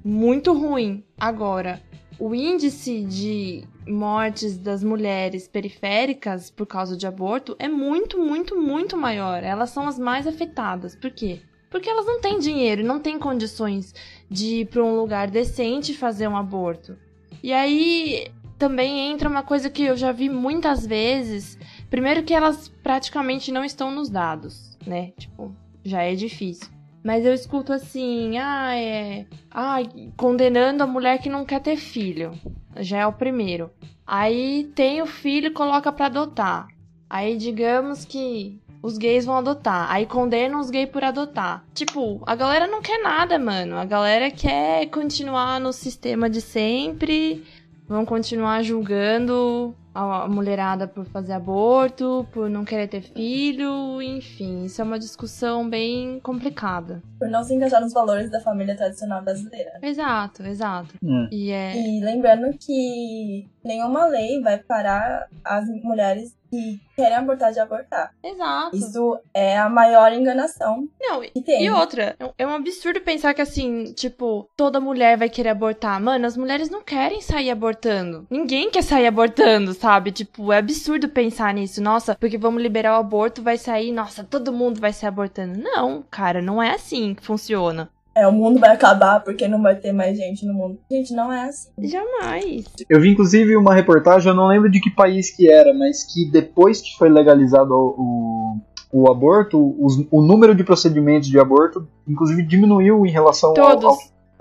muito ruim. Agora, o índice de mortes das mulheres periféricas por causa de aborto é muito, muito, muito maior. Elas são as mais afetadas. Por quê? Porque elas não têm dinheiro não têm condições de ir para um lugar decente fazer um aborto. E aí também entra uma coisa que eu já vi muitas vezes. Primeiro que elas praticamente não estão nos dados, né? Tipo, já é difícil. Mas eu escuto assim, ah, é. Ah, condenando a mulher que não quer ter filho. Já é o primeiro. Aí tem o filho e coloca pra adotar. Aí digamos que os gays vão adotar. Aí condenam os gays por adotar. Tipo, a galera não quer nada, mano. A galera quer continuar no sistema de sempre. Vão continuar julgando a mulherada por fazer aborto, por não querer ter filho, enfim, isso é uma discussão bem complicada. Por não se encaixar nos valores da família tradicional brasileira. Exato, exato. Hum. E é. E lembrando que nenhuma lei vai parar as mulheres que querem abortar de abortar. Exato. Isso é a maior enganação Não, que tem. E outra, é um absurdo pensar que assim, tipo, toda mulher vai querer abortar. Mano, as mulheres não querem sair abortando. Ninguém quer sair abortando, sabe? Tipo, é absurdo pensar nisso. Nossa, porque vamos liberar o aborto, vai sair, nossa, todo mundo vai sair abortando. Não, cara, não é assim que funciona. É, o mundo vai acabar porque não vai ter mais gente no mundo. Gente, não é assim. Jamais. Eu vi inclusive uma reportagem, eu não lembro de que país que era, mas que depois que foi legalizado o, o, o aborto, os- o número de procedimentos de aborto, inclusive, diminuiu em relação Todos. ao, ao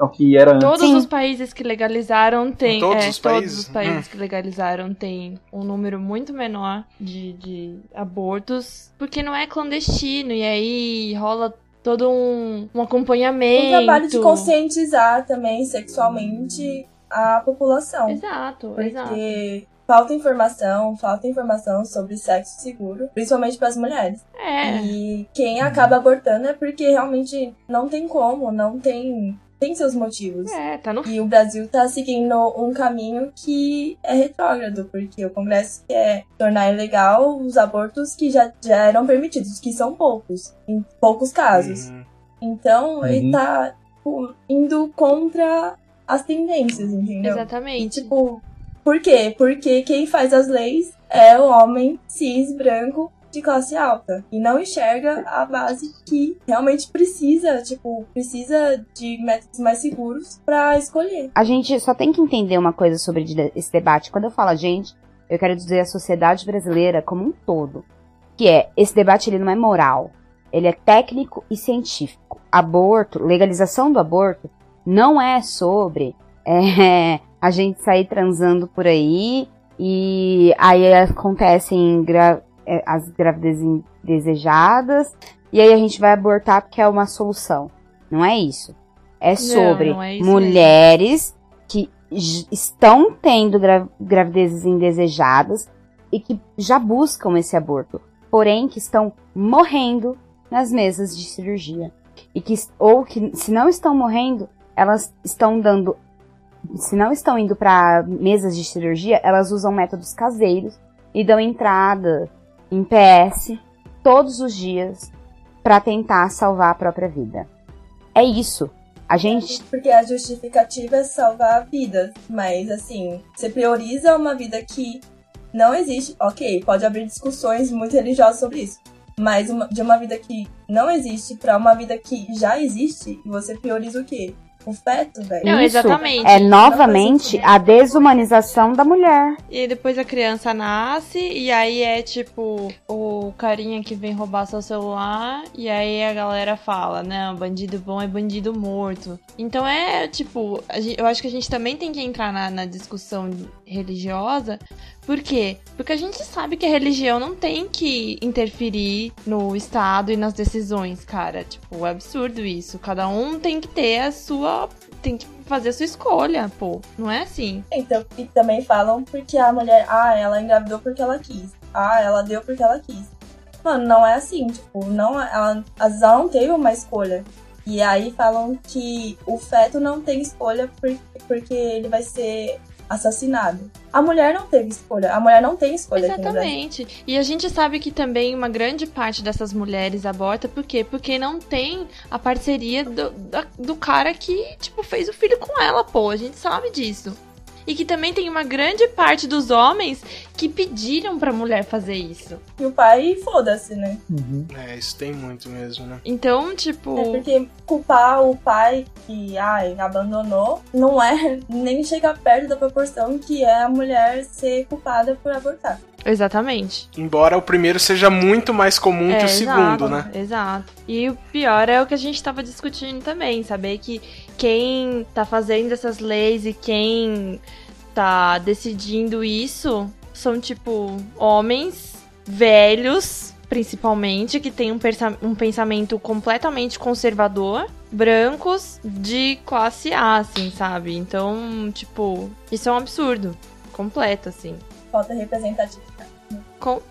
que era antes. Todos Sim. os países que legalizaram têm. Todos é, os todos países? os países que legalizaram têm um número muito menor de, de abortos. Porque não é clandestino. E aí rola todo um, um acompanhamento. Um trabalho de conscientizar também sexualmente a população. Exato, exato. Porque falta informação, falta informação sobre sexo seguro, principalmente para as mulheres. É. E quem acaba abortando é porque realmente não tem como, não tem tem seus motivos. É, tá no E o Brasil tá seguindo um caminho que é retrógrado, porque o Congresso quer tornar ilegal os abortos que já, já eram permitidos, que são poucos, em poucos casos. Uhum. Então, ele Uhum. tá tipo, indo contra as tendências, entendeu? E, Exatamente. tipo, por quê? Porque quem faz as leis é o homem cis, branco, de classe alta. E não enxerga a base que realmente precisa, tipo, precisa de métodos mais seguros pra escolher. A gente só tem que entender uma coisa sobre esse debate. Quando eu falo a gente, eu quero dizer a sociedade brasileira como um todo. Que é, esse debate ele não é moral. Ele é técnico e científico. Aborto, legalização do aborto, não é sobre é, a gente sair transando por aí e aí acontecem as gravidezes indesejadas e aí a gente vai abortar porque é uma solução. Não é isso. É sobre não é isso mulheres que j- estão tendo gra gravidezes indesejadas e que já buscam esse aborto, porém que estão morrendo nas mesas de cirurgia. E que, ou que, se não estão morrendo, elas estão dando. Se não estão indo para mesas de cirurgia, elas usam métodos caseiros e dão entrada em PS todos os dias para tentar salvar a própria vida. É isso. A gente Porque a justificativa é salvar vidas, mas assim, você prioriza uma vida que não existe. Ok, pode abrir discussões muito religiosas sobre isso. Mas uma- de uma vida que não existe pra uma vida que já existe, você prioriza o quê? O feto, velho. Não, Isso exatamente. é novamente a desumanização da mulher. E depois a criança nasce, e aí é tipo o carinha que vem roubar seu celular, e aí a galera fala, não, bandido bom é bandido morto. Então é tipo, eu acho que a gente também tem que entrar na, na discussão religiosa. Por quê? Porque a gente sabe que a religião não tem que interferir no Estado e nas decisões, cara. Tipo, é absurdo isso. Cada um tem que ter a sua. Tem que fazer a sua escolha, pô. Não é assim. Então, e também falam porque a mulher, ah, ela engravidou porque ela quis. Ah, ela deu porque ela quis. Mano, não é assim, tipo, não, ela, às vezes ela não teve uma escolha. E aí falam que o feto não tem escolha por- porque ele vai ser assassinado. A mulher não teve escolha. A mulher não tem escolha. Exatamente. E a gente sabe que também uma grande parte dessas mulheres aborta, por quê? Porque não tem a parceria do, da- do cara que, tipo, fez o filho com ela, pô. A gente sabe disso. E que também tem uma grande parte dos homens que pediram pra mulher fazer isso. E o pai, foda-se, né? Uhum. É, isso tem muito mesmo, né? Então, tipo. É porque culpar o pai que, ai, abandonou, não é nem chega perto da proporção que é a mulher ser culpada por abortar. Exatamente. Embora o primeiro seja muito mais comum que o segundo, exato, né? Exato. E o pior é o que a gente tava discutindo também, saber que quem tá fazendo essas leis e quem tá decidindo isso são, tipo, homens velhos, principalmente, que têm um, um pensamento completamente conservador, brancos de classe A, assim, sabe? Então, tipo, isso é um absurdo. Completo, assim. Falta representatividade.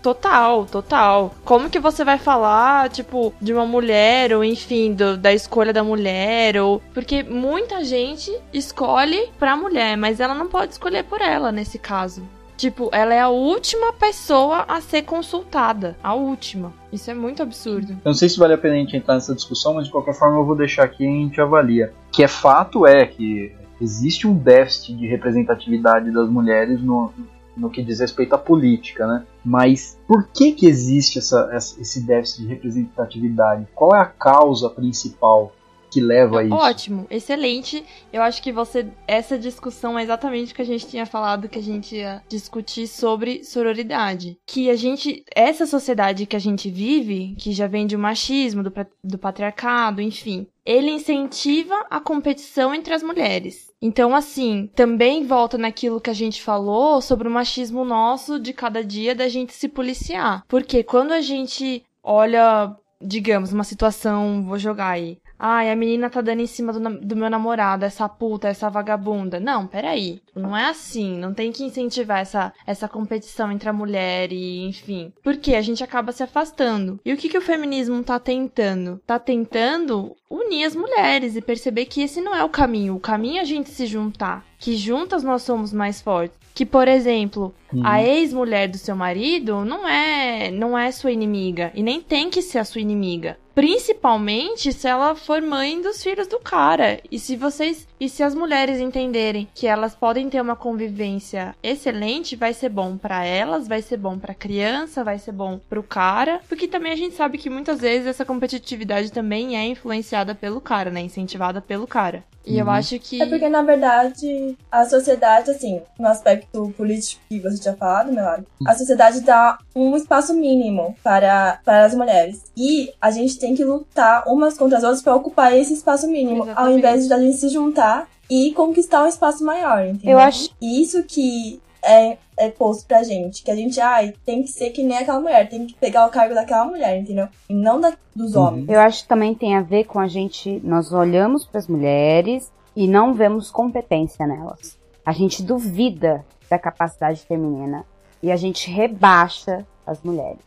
Total, total. Como que você vai falar, tipo, de uma mulher, ou enfim, do- da escolha da mulher, ou. Porque muita gente escolhe pra mulher, mas ela não pode escolher por ela nesse caso. Tipo, ela é a última pessoa a ser consultada. A última. Isso é muito absurdo. Eu não sei se vale a pena a gente entrar nessa discussão, mas de qualquer forma eu vou deixar aqui e a gente avalia. Que é fato é que existe um déficit de representatividade das mulheres no, no que diz respeito à política, né? Mas por que que existe essa, esse déficit de representatividade? Qual é a causa principal que leva a isso? Ótimo, excelente. Eu acho que você. Essa discussão é exatamente o que a gente tinha falado que a gente ia discutir sobre sororidade. Que a gente. Essa sociedade que a gente vive, que já vem um machismo, do, do patriarcado, enfim. Ele incentiva a competição entre as mulheres. Então, assim, também volta naquilo que a gente falou sobre o machismo nosso de cada dia da gente se policiar. Porque quando a gente olha, digamos, uma situação, vou jogar aí. Ai, a menina tá dando em cima do, do meu namorado, essa puta, essa vagabunda. Não, peraí. Não é assim. Não tem que incentivar essa, essa competição entre a mulher e, enfim. Porque a gente acaba se afastando. E o que, que o feminismo tá tentando? Tá tentando unir as mulheres e perceber que esse não é o caminho. O caminho é a gente se juntar. Que juntas nós somos mais fortes. Que, por exemplo, Uhum. a ex-mulher do seu marido não é, não é sua inimiga e nem tem que ser a sua inimiga. Principalmente se ela for mãe dos filhos do cara. E se vocês e se as mulheres entenderem que elas podem ter uma convivência excelente, vai ser bom pra elas, vai ser bom pra criança, vai ser bom pro cara, porque também a gente sabe que muitas vezes essa competitividade também é influenciada pelo cara, né, incentivada pelo cara. E eu Uhum. acho que É porque, na verdade, a sociedade, assim, no aspecto político que você tinha falado, Melanie, a sociedade dá um espaço mínimo para, para as mulheres. E a gente tem que lutar umas contra as outras para ocupar esse espaço mínimo, ao Exatamente. invés de a gente se juntar e conquistar um espaço maior, entendeu? Eu acho- isso que é, é posto pra gente, que a gente, ai, tem que ser que nem aquela mulher, tem que pegar o cargo daquela mulher, entendeu? E não da, dos Uhum. homens. Eu acho que também tem a ver com a gente. Nós olhamos para as mulheres e não vemos competência nelas. A gente duvida da capacidade feminina e a gente rebaixa as mulheres.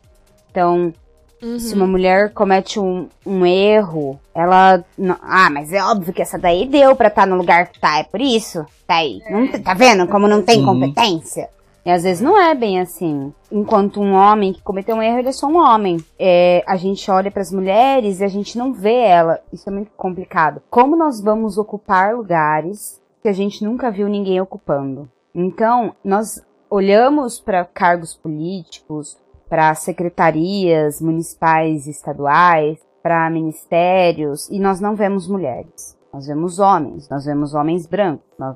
Então, Uhum. se uma mulher comete um, um erro, ela. não- ah, mas é óbvio que essa daí deu pra estar no lugar que tá, é por isso. Tá aí. Não, t- tá vendo como não tem Uhum. competência? E às vezes não é bem assim. Enquanto um homem que cometeu um erro, ele é só um homem. É, a gente olha pras mulheres e a gente não vê ela. Isso é muito complicado. Como nós vamos ocupar lugares que a gente nunca viu ninguém ocupando? Então, nós olhamos para cargos políticos, para secretarias municipais e estaduais, para ministérios, e nós não vemos mulheres. Nós vemos homens, nós vemos homens brancos, nós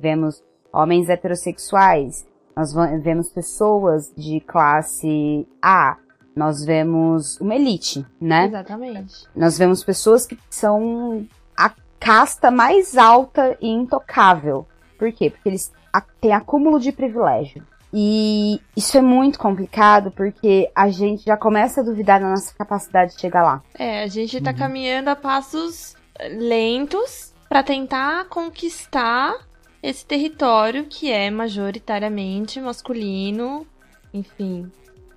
vemos homens heterossexuais, nós vemos pessoas de classe A, nós vemos uma elite, né? Exatamente. Nós vemos pessoas que são a casta mais alta e intocável. Por quê? Porque eles têm acúmulo de privilégio. E isso é muito complicado porque a gente já começa a duvidar da nossa capacidade de chegar lá. É, a gente tá Uhum. caminhando a passos lentos pra tentar conquistar esse território que é majoritariamente masculino, enfim.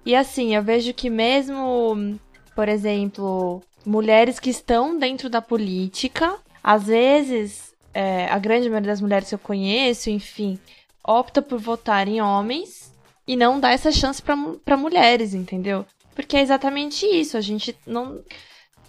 E assim, eu vejo que mesmo, por exemplo, mulheres que estão dentro da política, às vezes, é, a grande maioria das mulheres que eu conheço, enfim, opta por votar em homens e não dá essa chance pra mulheres, entendeu? Porque é exatamente isso. A gente não.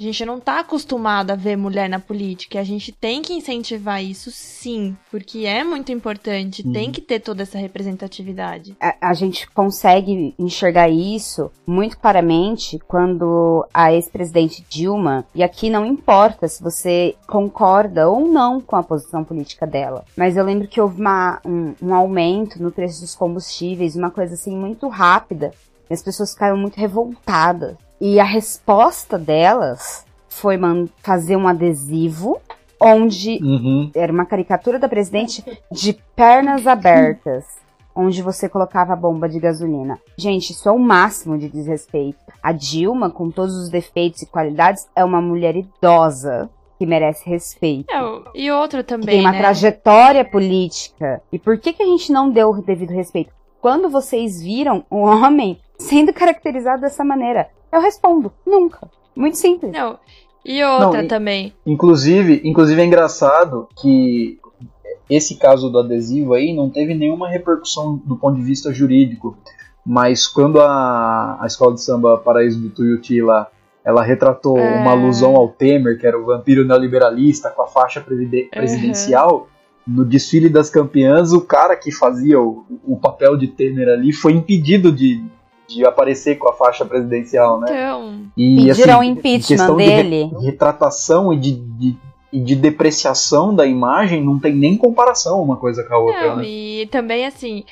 A gente não tá acostumado a ver mulher na política. e A gente tem que incentivar isso sim. Porque é muito importante. Uhum. Tem que ter toda essa representatividade. A, a gente consegue enxergar isso muito claramente quando a ex-presidente Dilma, e aqui não importa se você concorda ou não com a posição política dela, mas eu lembro que houve uma- um, um aumento no preço dos combustíveis, uma coisa assim muito rápida, e as pessoas ficaram muito revoltadas. E a resposta delas foi fazer um adesivo onde Uhum. era uma caricatura da presidente de pernas abertas. onde você colocava a bomba de gasolina. Gente, isso é o máximo de desrespeito. A Dilma, com todos os defeitos e qualidades, é uma mulher idosa que merece respeito. É, o- e outra que também, tem uma né? trajetória política. E por que, que a gente não deu o devido respeito? Quando vocês viram um homem sendo caracterizado dessa maneira? Eu respondo, nunca. Muito simples. Não, e outra Não, também. Inclusive, inclusive é engraçado que esse caso do adesivo aí não teve nenhuma repercussão do ponto de vista jurídico. Mas quando a, a escola de samba Paraíso do Tuiuti lá, ela retratou É. uma alusão ao Temer, que era o vampiro neoliberalista com a faixa presidencial, no desfile das campeãs, o cara que fazia o, o papel de Temer ali foi impedido de, de aparecer com a faixa presidencial, né? Então, E, Pediram o em impeachment questão de re- dele. retratação e de, de, e de depreciação da imagem, não tem nem comparação uma coisa com a outra. Não, né? e também assim,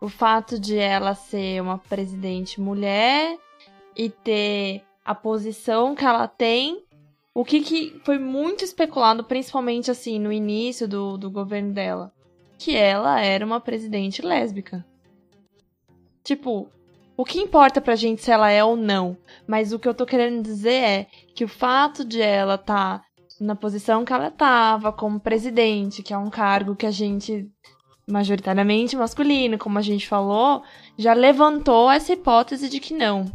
o fato de ela ser uma presidente mulher e ter a posição que ela tem, o que, que foi muito especulado, principalmente assim, no início do, do governo dela, que ela era uma presidente lésbica. Tipo, o que importa pra gente se ela é ou não? Mas o que eu tô querendo dizer é que o fato de ela estar na posição que ela tava, como presidente, que é um cargo que a gente majoritariamente masculino, como a gente falou, já levantou essa hipótese de que não.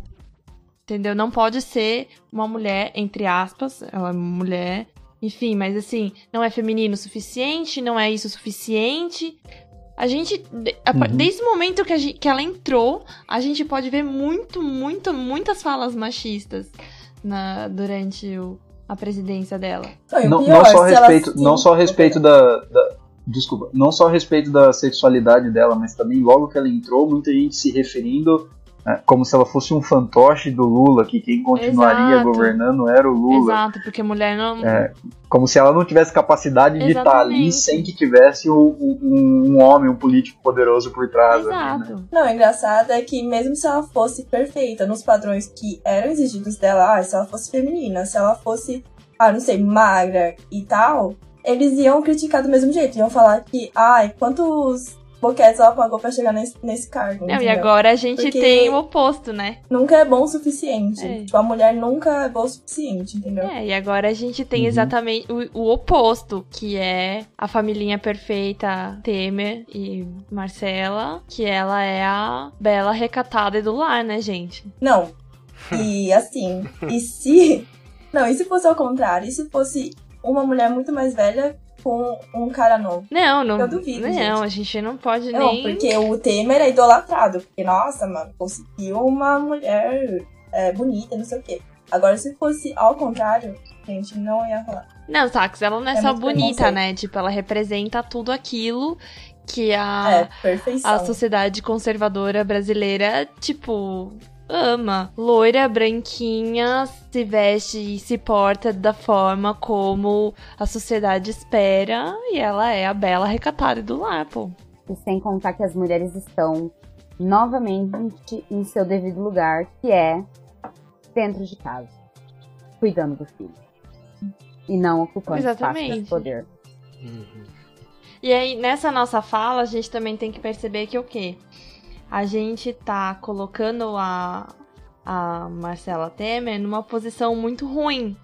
Entendeu? Não pode ser uma mulher, entre aspas, ela é mulher, enfim, mas assim, não é feminino o suficiente, não é isso o suficiente. A gente, Uhum. desde o momento que, a gen- que ela entrou, a gente pode ver muito, muito, muitas falas machistas na, durante o- a presidência dela. Não, pior, não só a ela respeito, se- não só a respeito da, da- desculpa, não só a respeito da sexualidade dela, mas também logo que ela entrou, muita gente se referindo como se ela fosse um fantoche do Lula, que quem continuaria Exato. governando era o Lula. Exato, porque mulher não. É, Como se ela não tivesse capacidade de estar ali Exatamente. sem que tivesse o- um, um homem, um político poderoso por trás. ali, né? Exato. Não, o engraçado é que mesmo se ela fosse perfeita nos padrões que eram exigidos dela, ah, se ela fosse feminina, se ela fosse, ah, não sei, magra e tal, eles iam criticar do mesmo jeito. Iam falar que, ai, quantos boquetes ela pagou pra chegar nesse, nesse cargo. Não, e agora a gente Porque- tem o oposto, né? Nunca é bom o suficiente. É. Tipo, a mulher nunca é boa o suficiente, entendeu? É, e agora a gente tem Uhum. exatamente o, o oposto, que é a família perfeita Temer e Marcela, que ela é a bela recatada e do lar, né, gente? Não. E assim, e se. Não, e se fosse ao contrário? E se fosse uma mulher muito mais velha com um cara novo? Não, não. Eu duvido, Não, gente. a gente não pode Não, nem. porque o Temer é idolatrado. Porque, nossa, mano, conseguiu uma mulher é, bonita, não sei o quê. Agora, se fosse ao contrário, gente, não ia falar. Não, Sax, ela não é, É só bonita, né? Tipo, ela representa tudo aquilo que a. é, a sociedade conservadora brasileira, tipo, ama. Loira, branquinha, se veste e se porta da forma como a sociedade espera. E ela é a bela recatada do lar, pô. E sem contar que as mulheres estão novamente em seu devido lugar, que é dentro de casa, cuidando do filho. E não ocupando espaço Exatamente. de poder. E aí, nessa nossa fala, a gente também tem que perceber que o quê? A gente tá colocando a, a Marcela Temer numa posição muito ruim.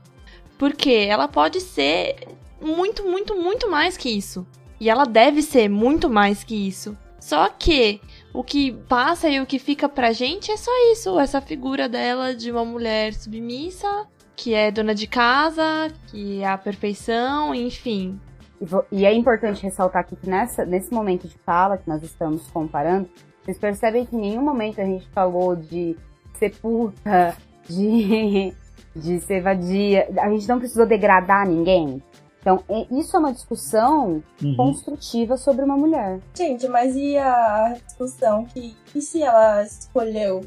Porque ela pode ser muito, muito, muito mais que isso. E ela deve ser muito mais que isso. Só que o que passa e o que fica pra gente é só isso, essa figura dela de uma mulher submissa, que é dona de casa, que é a perfeição, enfim. E, e é importante ressaltar aqui que nessa, nesse momento de fala que nós estamos comparando, vocês percebem que em nenhum momento a gente falou de ser puta, de, de ser vadia. A gente não precisou degradar ninguém. Então, e- isso é uma discussão Uhum. construtiva sobre uma mulher. Gente, mas e a discussão que. E se ela escolheu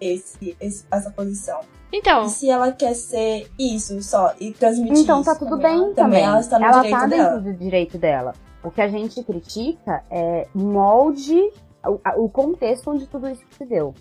esse, esse- essa posição? Então, E se ela quer ser isso só e transmitir Então tá tudo também? bem também. Ela está no ela direito tá dela. dentro do direito dela. O que a gente critica é molde, o, o contexto onde tudo isso se deu.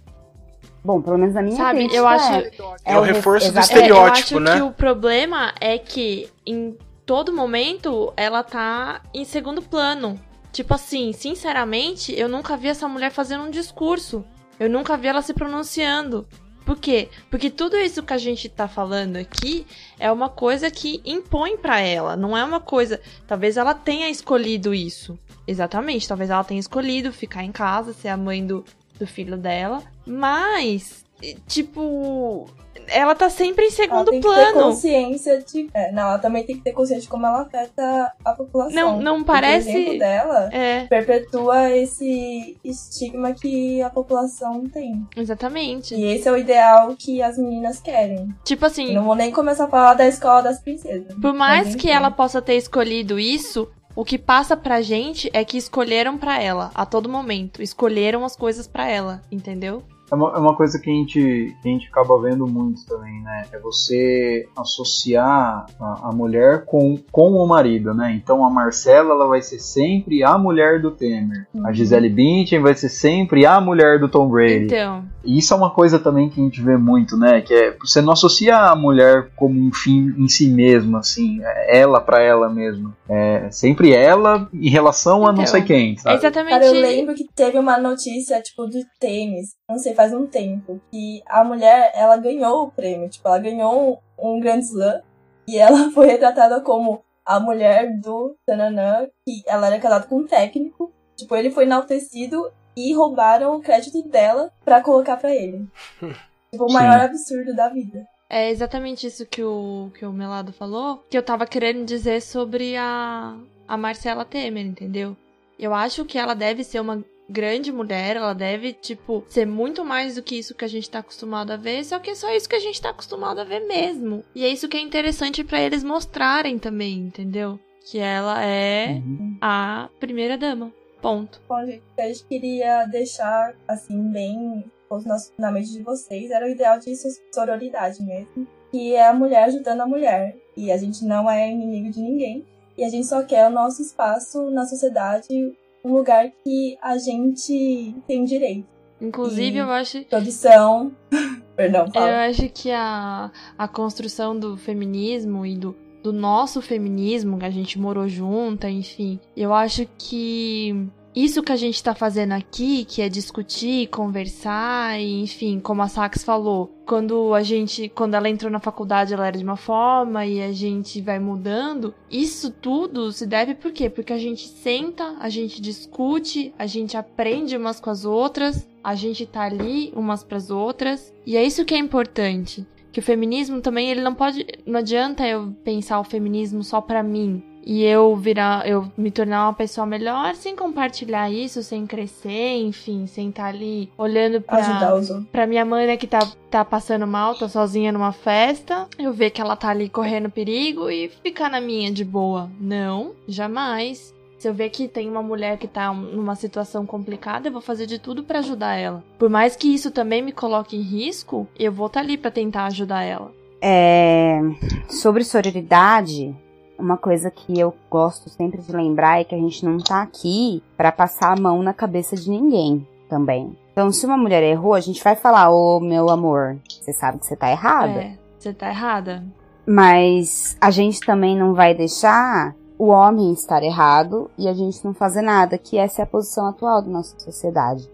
Bom, pelo menos a minha Sabe, eu acho- é, É, o res- reforço do exato- é, eu estereótipo, acho né? que o problema é que em todo momento ela tá em segundo plano. Tipo assim, sinceramente, eu nunca vi essa mulher fazendo um discurso. Eu nunca vi ela se pronunciando. Por quê? Porque tudo isso que a gente tá falando aqui é uma coisa que impõe pra ela, não é uma coisa. Talvez ela tenha escolhido isso. Exatamente, talvez ela tenha escolhido ficar em casa, ser a mãe do, do filho dela. Mas, tipo, ela tá sempre em Ela segundo tem que ter plano. consciência de. É, não, ela também tem que ter consciência de como ela afeta a população. Não, não Porque parece- O exemplo dela É, perpetua esse estigma que a população tem. exatamente. E esse é o ideal que as meninas querem. Tipo assim, Não vou nem começar a falar da escola das princesas. Por mais que ela possa ter escolhido isso, o que passa pra gente é que escolheram pra ela a todo momento. Escolheram as coisas pra ela, entendeu? É uma, é uma coisa que a, gente, que a gente acaba vendo muito também, né? É você associar a, a mulher com, com o marido, né? Então a Marcela ela vai ser sempre a mulher do Temer. A Uhum. Gisele Bündchen vai ser sempre a mulher do Tom Brady. Então, E isso é uma coisa também que a gente vê muito, né? Que é você não associa a mulher como um fim em si mesma, assim, é ela pra ela mesma. É sempre ela em relação a não Então, sei quem, é sabe? exatamente. Cara, eu lembro que teve uma notícia, tipo, do tênis, não sei, faz um tempo, que a mulher, ela ganhou o prêmio, tipo, ela ganhou um, um Grand Slam, e ela foi retratada como a mulher do Tananã, que ela era casada com um técnico, tipo, ele foi enaltecido e roubaram o crédito dela pra colocar pra ele. tipo, o Sim. maior absurdo da vida. É exatamente isso que o, que o Melado falou, que eu tava querendo dizer sobre a, a Marcela Temer, entendeu? Eu acho que ela deve ser uma grande mulher, ela deve, tipo, ser muito mais do que isso que a gente tá acostumado a ver, só que é só isso que a gente tá acostumado a ver mesmo. E é isso que é interessante pra eles mostrarem também, entendeu? Que ela é Uhum. a primeira dama. Ponto. Bom, gente, o que a gente queria deixar, assim, bem na, mente de vocês era o ideal de so- sororidade mesmo. Que é a mulher ajudando a mulher. E a gente não é inimigo de ninguém. E a gente só quer o nosso espaço na sociedade, um lugar que a gente tem direito. Inclusive, E- eu acho Produção. Perdão, Eu fala. acho que a, a construção do feminismo e do, do nosso feminismo, que a gente morou junta, enfim, eu acho que isso que a gente tá fazendo aqui, que é discutir, conversar, e, enfim, como a Sax falou, quando a gente, quando ela entrou na faculdade, ela era de uma forma e a gente vai mudando, isso tudo se deve por quê? Porque a gente senta, a gente discute, a gente aprende umas com as outras, a gente tá ali umas pras outras, e é isso que é importante. Que o feminismo também, ele não pode, não adianta eu pensar o feminismo só pra mim, e eu virar, eu me tornar uma pessoa melhor sem compartilhar isso, sem crescer, enfim, sem estar ali olhando pra minha mãe, né, que tá, tá passando mal, tá sozinha numa festa, eu ver que ela tá ali correndo perigo e ficar na minha de boa. Não, jamais. Se eu ver que tem uma mulher que tá numa situação complicada, eu vou fazer de tudo pra ajudar ela. Por mais que isso também me coloque em risco, eu vou estar ali pra tentar ajudar ela. É, sobre sororidade, uma coisa que eu gosto sempre de lembrar é que a gente não tá aqui pra passar a mão na cabeça de ninguém também. Então, se uma mulher errou, a gente vai falar, ô meu amor, você sabe que você tá errada. É, você tá errada. Mas a gente também não vai deixar o homem estar errado e a gente não fazer nada, que essa é a posição atual da nossa sociedade.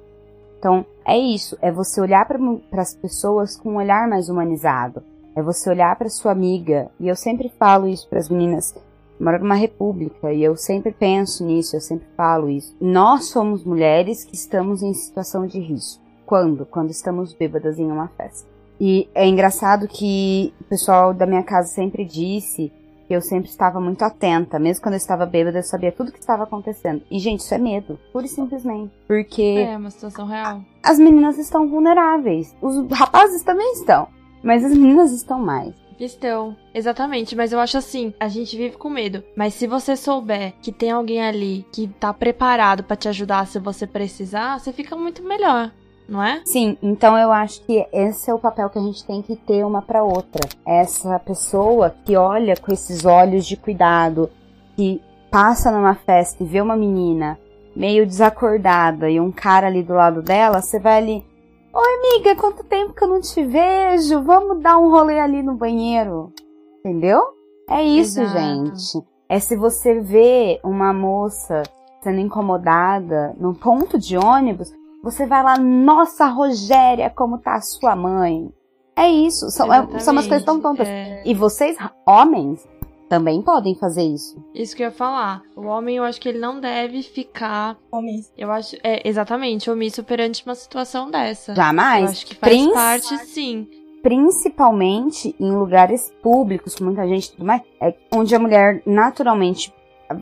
Então, é isso, é você olhar para as pessoas com um olhar mais humanizado. É você olhar para sua amiga, e eu sempre falo isso para as meninas, moro numa república e eu sempre penso nisso, eu sempre falo isso. Nós somos mulheres que estamos em situação de risco. Quando? Quando estamos bêbadas em uma festa. E é engraçado que o pessoal da minha casa sempre disse eu sempre estava muito atenta. Mesmo quando eu estava bêbada, eu sabia tudo o que estava acontecendo. E, gente, isso é medo. Pura e simplesmente. Porque É uma situação real. as meninas estão vulneráveis. Os rapazes também estão. Mas as meninas estão mais. Estão, exatamente, mas eu acho assim, a gente vive com medo, mas se você souber que tem alguém ali que tá preparado pra te ajudar se você precisar, você fica muito melhor, não é? Sim, então eu acho que esse é o papel que a gente tem que ter uma pra outra. Essa pessoa que olha com esses olhos de cuidado, que passa numa festa e vê uma menina meio desacordada e um cara ali do lado dela, você vai ali, Oi, amiga, quanto tempo que eu não te vejo? Vamos dar um rolê ali no banheiro. Entendeu? É isso, Exato. gente. É se você vê uma moça sendo incomodada num ponto de ônibus, você vai lá, nossa, Rogéria, como tá a sua mãe? É isso, são, é- são umas coisas tão tontas. É, E vocês, homens, também podem fazer isso. isso que eu ia falar. O homem, eu acho que ele não deve ficar. Omisso. Eu acho. É, exatamente, omisso perante uma situação dessa. Eu Jamais. acho que faz parte, sim. principalmente em lugares públicos, com muita gente e tudo mais, é onde a mulher naturalmente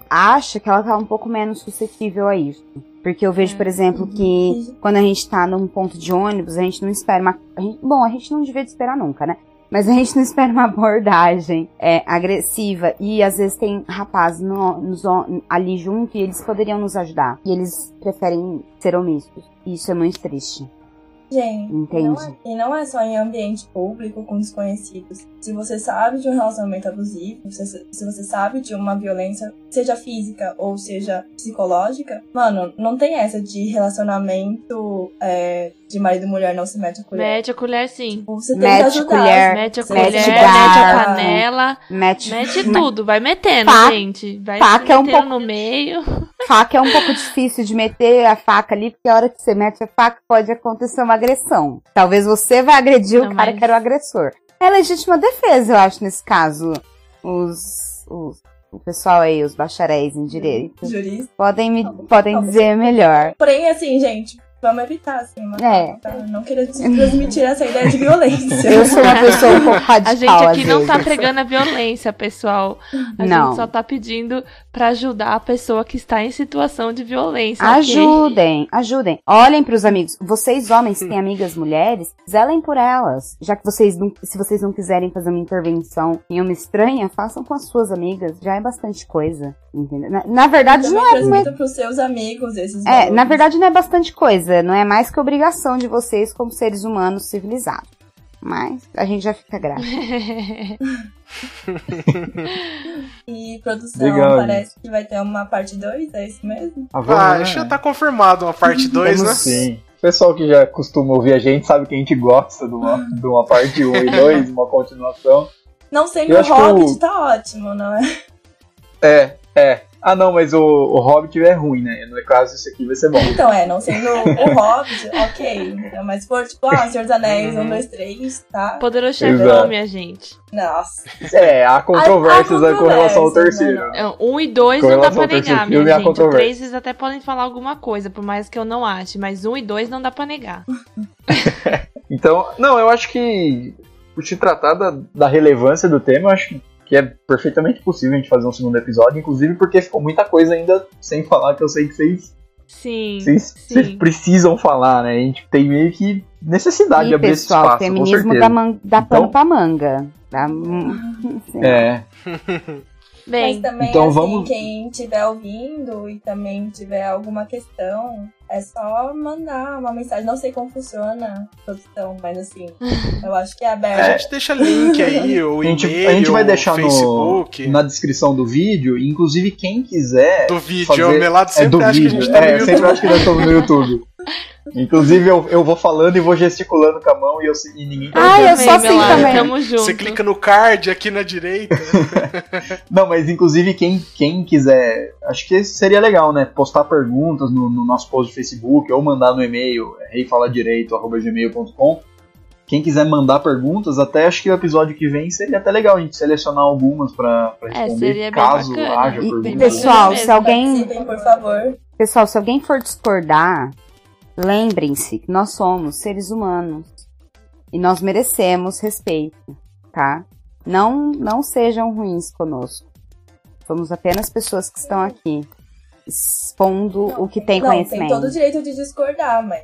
acha que ela tá um pouco menos suscetível a isso. Porque eu vejo, É. por exemplo, que quando a gente tá num ponto de ônibus, a gente não espera uma. a gente- bom, a gente não devia de esperar nunca, né? Mas a gente não espera uma abordagem é, agressiva. E às vezes tem rapazes no- nos ali junto e eles poderiam nos ajudar. E eles preferem ser omissos. E isso é muito triste. Gente, Entende? não é- e não é só em ambiente público com desconhecidos. Se você sabe de um relacionamento abusivo, se, se você sabe de uma violência, seja física ou seja psicológica, mano, não tem essa de relacionamento é, de marido e mulher não se mete a colher. Mete a colher, sim. Você tem que Mete ajudar. colher, Mete a colher, mete mete a panela, Mete, mete me- tudo, vai metendo, Faca- gente. Vai faca é um metendo pouco- no meio. Faca é um pouco difícil de meter a faca ali, porque a hora que você mete a faca pode acontecer uma agressão. Talvez você vai agredir Não, o cara mas- que era o agressor. É legítima defesa, eu acho, nesse caso. Os, os- o pessoal aí, os bacharéis em direito, Jurista. podem, me, Tá podem tá dizer melhor. Porém, assim, gente, vamos evitar, assim, mas É. tá? não querer transmitir essa ideia de violência. Eu sou uma pessoa um pouco radical, A gente aqui não tá pregando a violência, pessoal. A Não. gente só tá pedindo pra ajudar a pessoa que está em situação de violência. Ajudem, ajudem. Olhem pros amigos. Vocês, homens, que têm amigas mulheres, zelem por elas. Já que vocês não, se vocês não quiserem fazer uma intervenção em uma estranha, façam com as suas amigas. Já é bastante coisa. Entendeu? Na, na verdade, não é, é. transmita pros seus amigos esses É, valores. na verdade, não é bastante coisa. Não é mais que obrigação de vocês como seres humanos civilizados. Mas a gente já fica grave. E produção, Legal, parece que vai ter uma parte 2, é isso mesmo? Ah, Ah, vamos, acho que já tá confirmado uma parte 2, né? Sim. O pessoal que já costuma ouvir a gente sabe que a gente gosta de uma, de uma parte 1 e 2, uma continuação. Não sendo Eu o Hobbit, o- tá ótimo, não é? É, é. Ah, não, mas o, o Hobbit é ruim, né? No caso, isso aqui vai ser bom. Então, é, não sendo o Hobbit, ok. entendeu? Mas se for, tipo, ah, Senhor dos Anéis, Uhum. 1, 2, 3, tá? Poderoso chefão, Exato. minha gente. Nossa. É, há controvérsias Há- há com relação ao terceiro. né, É, Um e dois Com não dá pra negar, minha gente. O três vocês até podem falar alguma coisa, por mais que eu não ache. Mas um e dois não dá pra negar. Então, não, eu acho que por se tratar da, da relevância do tema, eu acho que, que é perfeitamente possível a gente fazer um segundo episódio, inclusive porque ficou muita coisa ainda sem falar que eu sei que vocês, Sim. vocês, sim. vocês precisam falar, né? A gente tem meio que necessidade de E, abrir esse pessoal, espaço, com feminismo certeza. dá, man- pano Então- pra manga. É, Bem, Mas também, então assim, vamos- quem estiver ouvindo e também tiver alguma questão, é só mandar uma mensagem. Não sei como funciona a produção, mas assim, eu acho que é A aberto. gente deixa link aí, o a gente, e-mail, a gente vai deixar no, Facebook. na descrição do vídeo, inclusive quem quiser Do vídeo, fazer- o Melado é sempre do acha vídeo. que a gente tá é, no eu YouTube. sempre acho que nós estamos no YouTube. Inclusive, eu, eu vou falando e vou gesticulando com a mão e, eu, e ninguém tá Ah, vendo. eu sou assim também. Tamo junto. Você clica no card aqui na direita. Não, mas inclusive quem, quem quiser, acho que seria legal, né? Postar perguntas no, no nosso post do Facebook ou mandar no e-mail é, reifaladireito@gmail.com. Quem quiser mandar perguntas, até acho que o episódio que vem seria até legal a gente selecionar algumas pra, pra É, responder, seria bem caso bacana. haja E, perguntas. pessoal, se alguém, pessoal, se alguém for discordar, lembrem-se que nós somos seres humanos e nós merecemos respeito, tá? Não, não sejam ruins conosco. Somos apenas pessoas que estão aqui expondo o que tem não, conhecimento. tem todo o direito de discordar, mas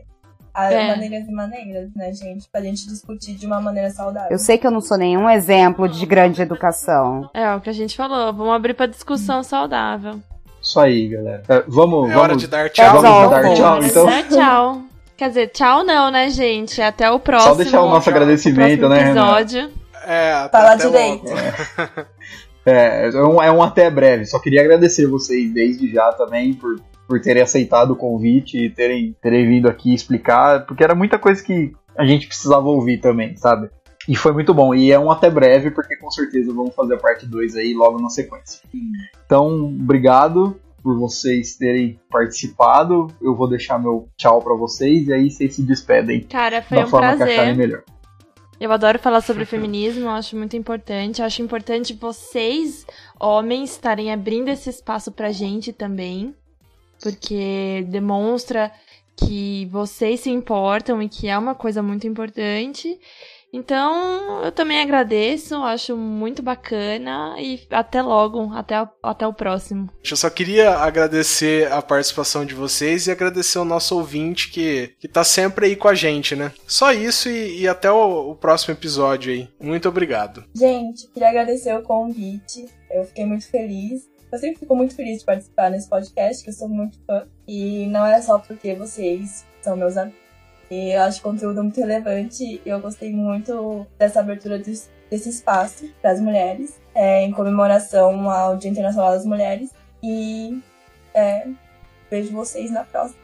há É. maneiras e maneiras, né, gente? Pra gente discutir de uma maneira saudável. Eu sei que eu não sou nenhum exemplo de grande educação. É o que a gente falou. Vamos abrir pra discussão saudável. Isso aí, galera. É, vamos, É hora vamos de dar tchau. vamos Tchau, dar tchau. então. É, tchau. Quer dizer, tchau não, né, gente? Até o próximo. Só deixar o nosso tchau. agradecimento, né, Renan? episódio. É, até, Fala até direito. logo. É, é um, é um até breve. Só queria agradecer vocês desde já também por, por terem aceitado o convite e terem, terem vindo aqui explicar, porque era muita coisa que a gente precisava ouvir também, sabe? E foi muito bom. E é um até breve, porque com certeza vamos fazer a parte 2 aí logo na sequência. Então, obrigado por vocês terem participado. Eu vou deixar meu tchau pra vocês e aí vocês se despedem Cara, foi da um forma que acharem prazer. melhor. Eu adoro falar sobre feminismo, eu acho muito importante. Eu acho importante vocês, homens, estarem abrindo esse espaço pra gente também. Porque demonstra que vocês se importam e que é uma coisa muito importante. Então, eu também agradeço, acho muito bacana e até logo, até, até o próximo. Eu só queria agradecer a participação de vocês e agradecer o nosso ouvinte que, que tá sempre aí com a gente, né? Só isso e, e até o, o próximo episódio aí. Muito obrigado. Gente, queria agradecer o convite. Eu fiquei muito feliz. Eu sempre fico muito feliz de participar nesse podcast, que eu sou muito fã. E não é só porque vocês são meus amigos. E eu acho o conteúdo muito relevante e eu gostei muito dessa abertura desse, espaço para as mulheres, é, em comemoração ao Dia Internacional das Mulheres. E é, vejo vocês na próxima.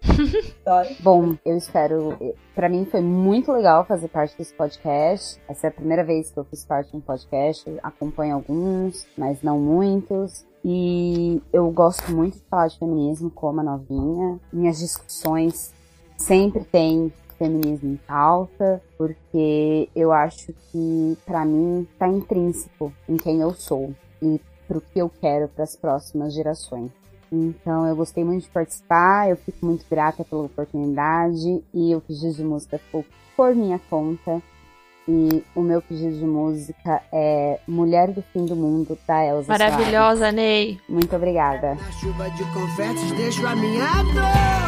Bom, eu espero. Pra mim foi muito legal fazer parte desse podcast. Essa é a primeira vez que eu fiz parte de um podcast. Acompanho alguns, mas não muitos. E eu gosto muito de falar de feminismo como a novinha. Minhas discussões sempre tem feminismo em pauta, porque eu acho que pra mim tá intrínseco em quem eu sou e pro que eu quero para as próximas gerações. Então eu gostei muito de participar, eu fico muito grata pela oportunidade e o pedido de música ficou por minha conta. E o meu pedido de música é Mulher do Fim do Mundo, da Elza Soares. Maravilhosa, Ney. Muito obrigada. Na chuva de confetes deixo a minha dor.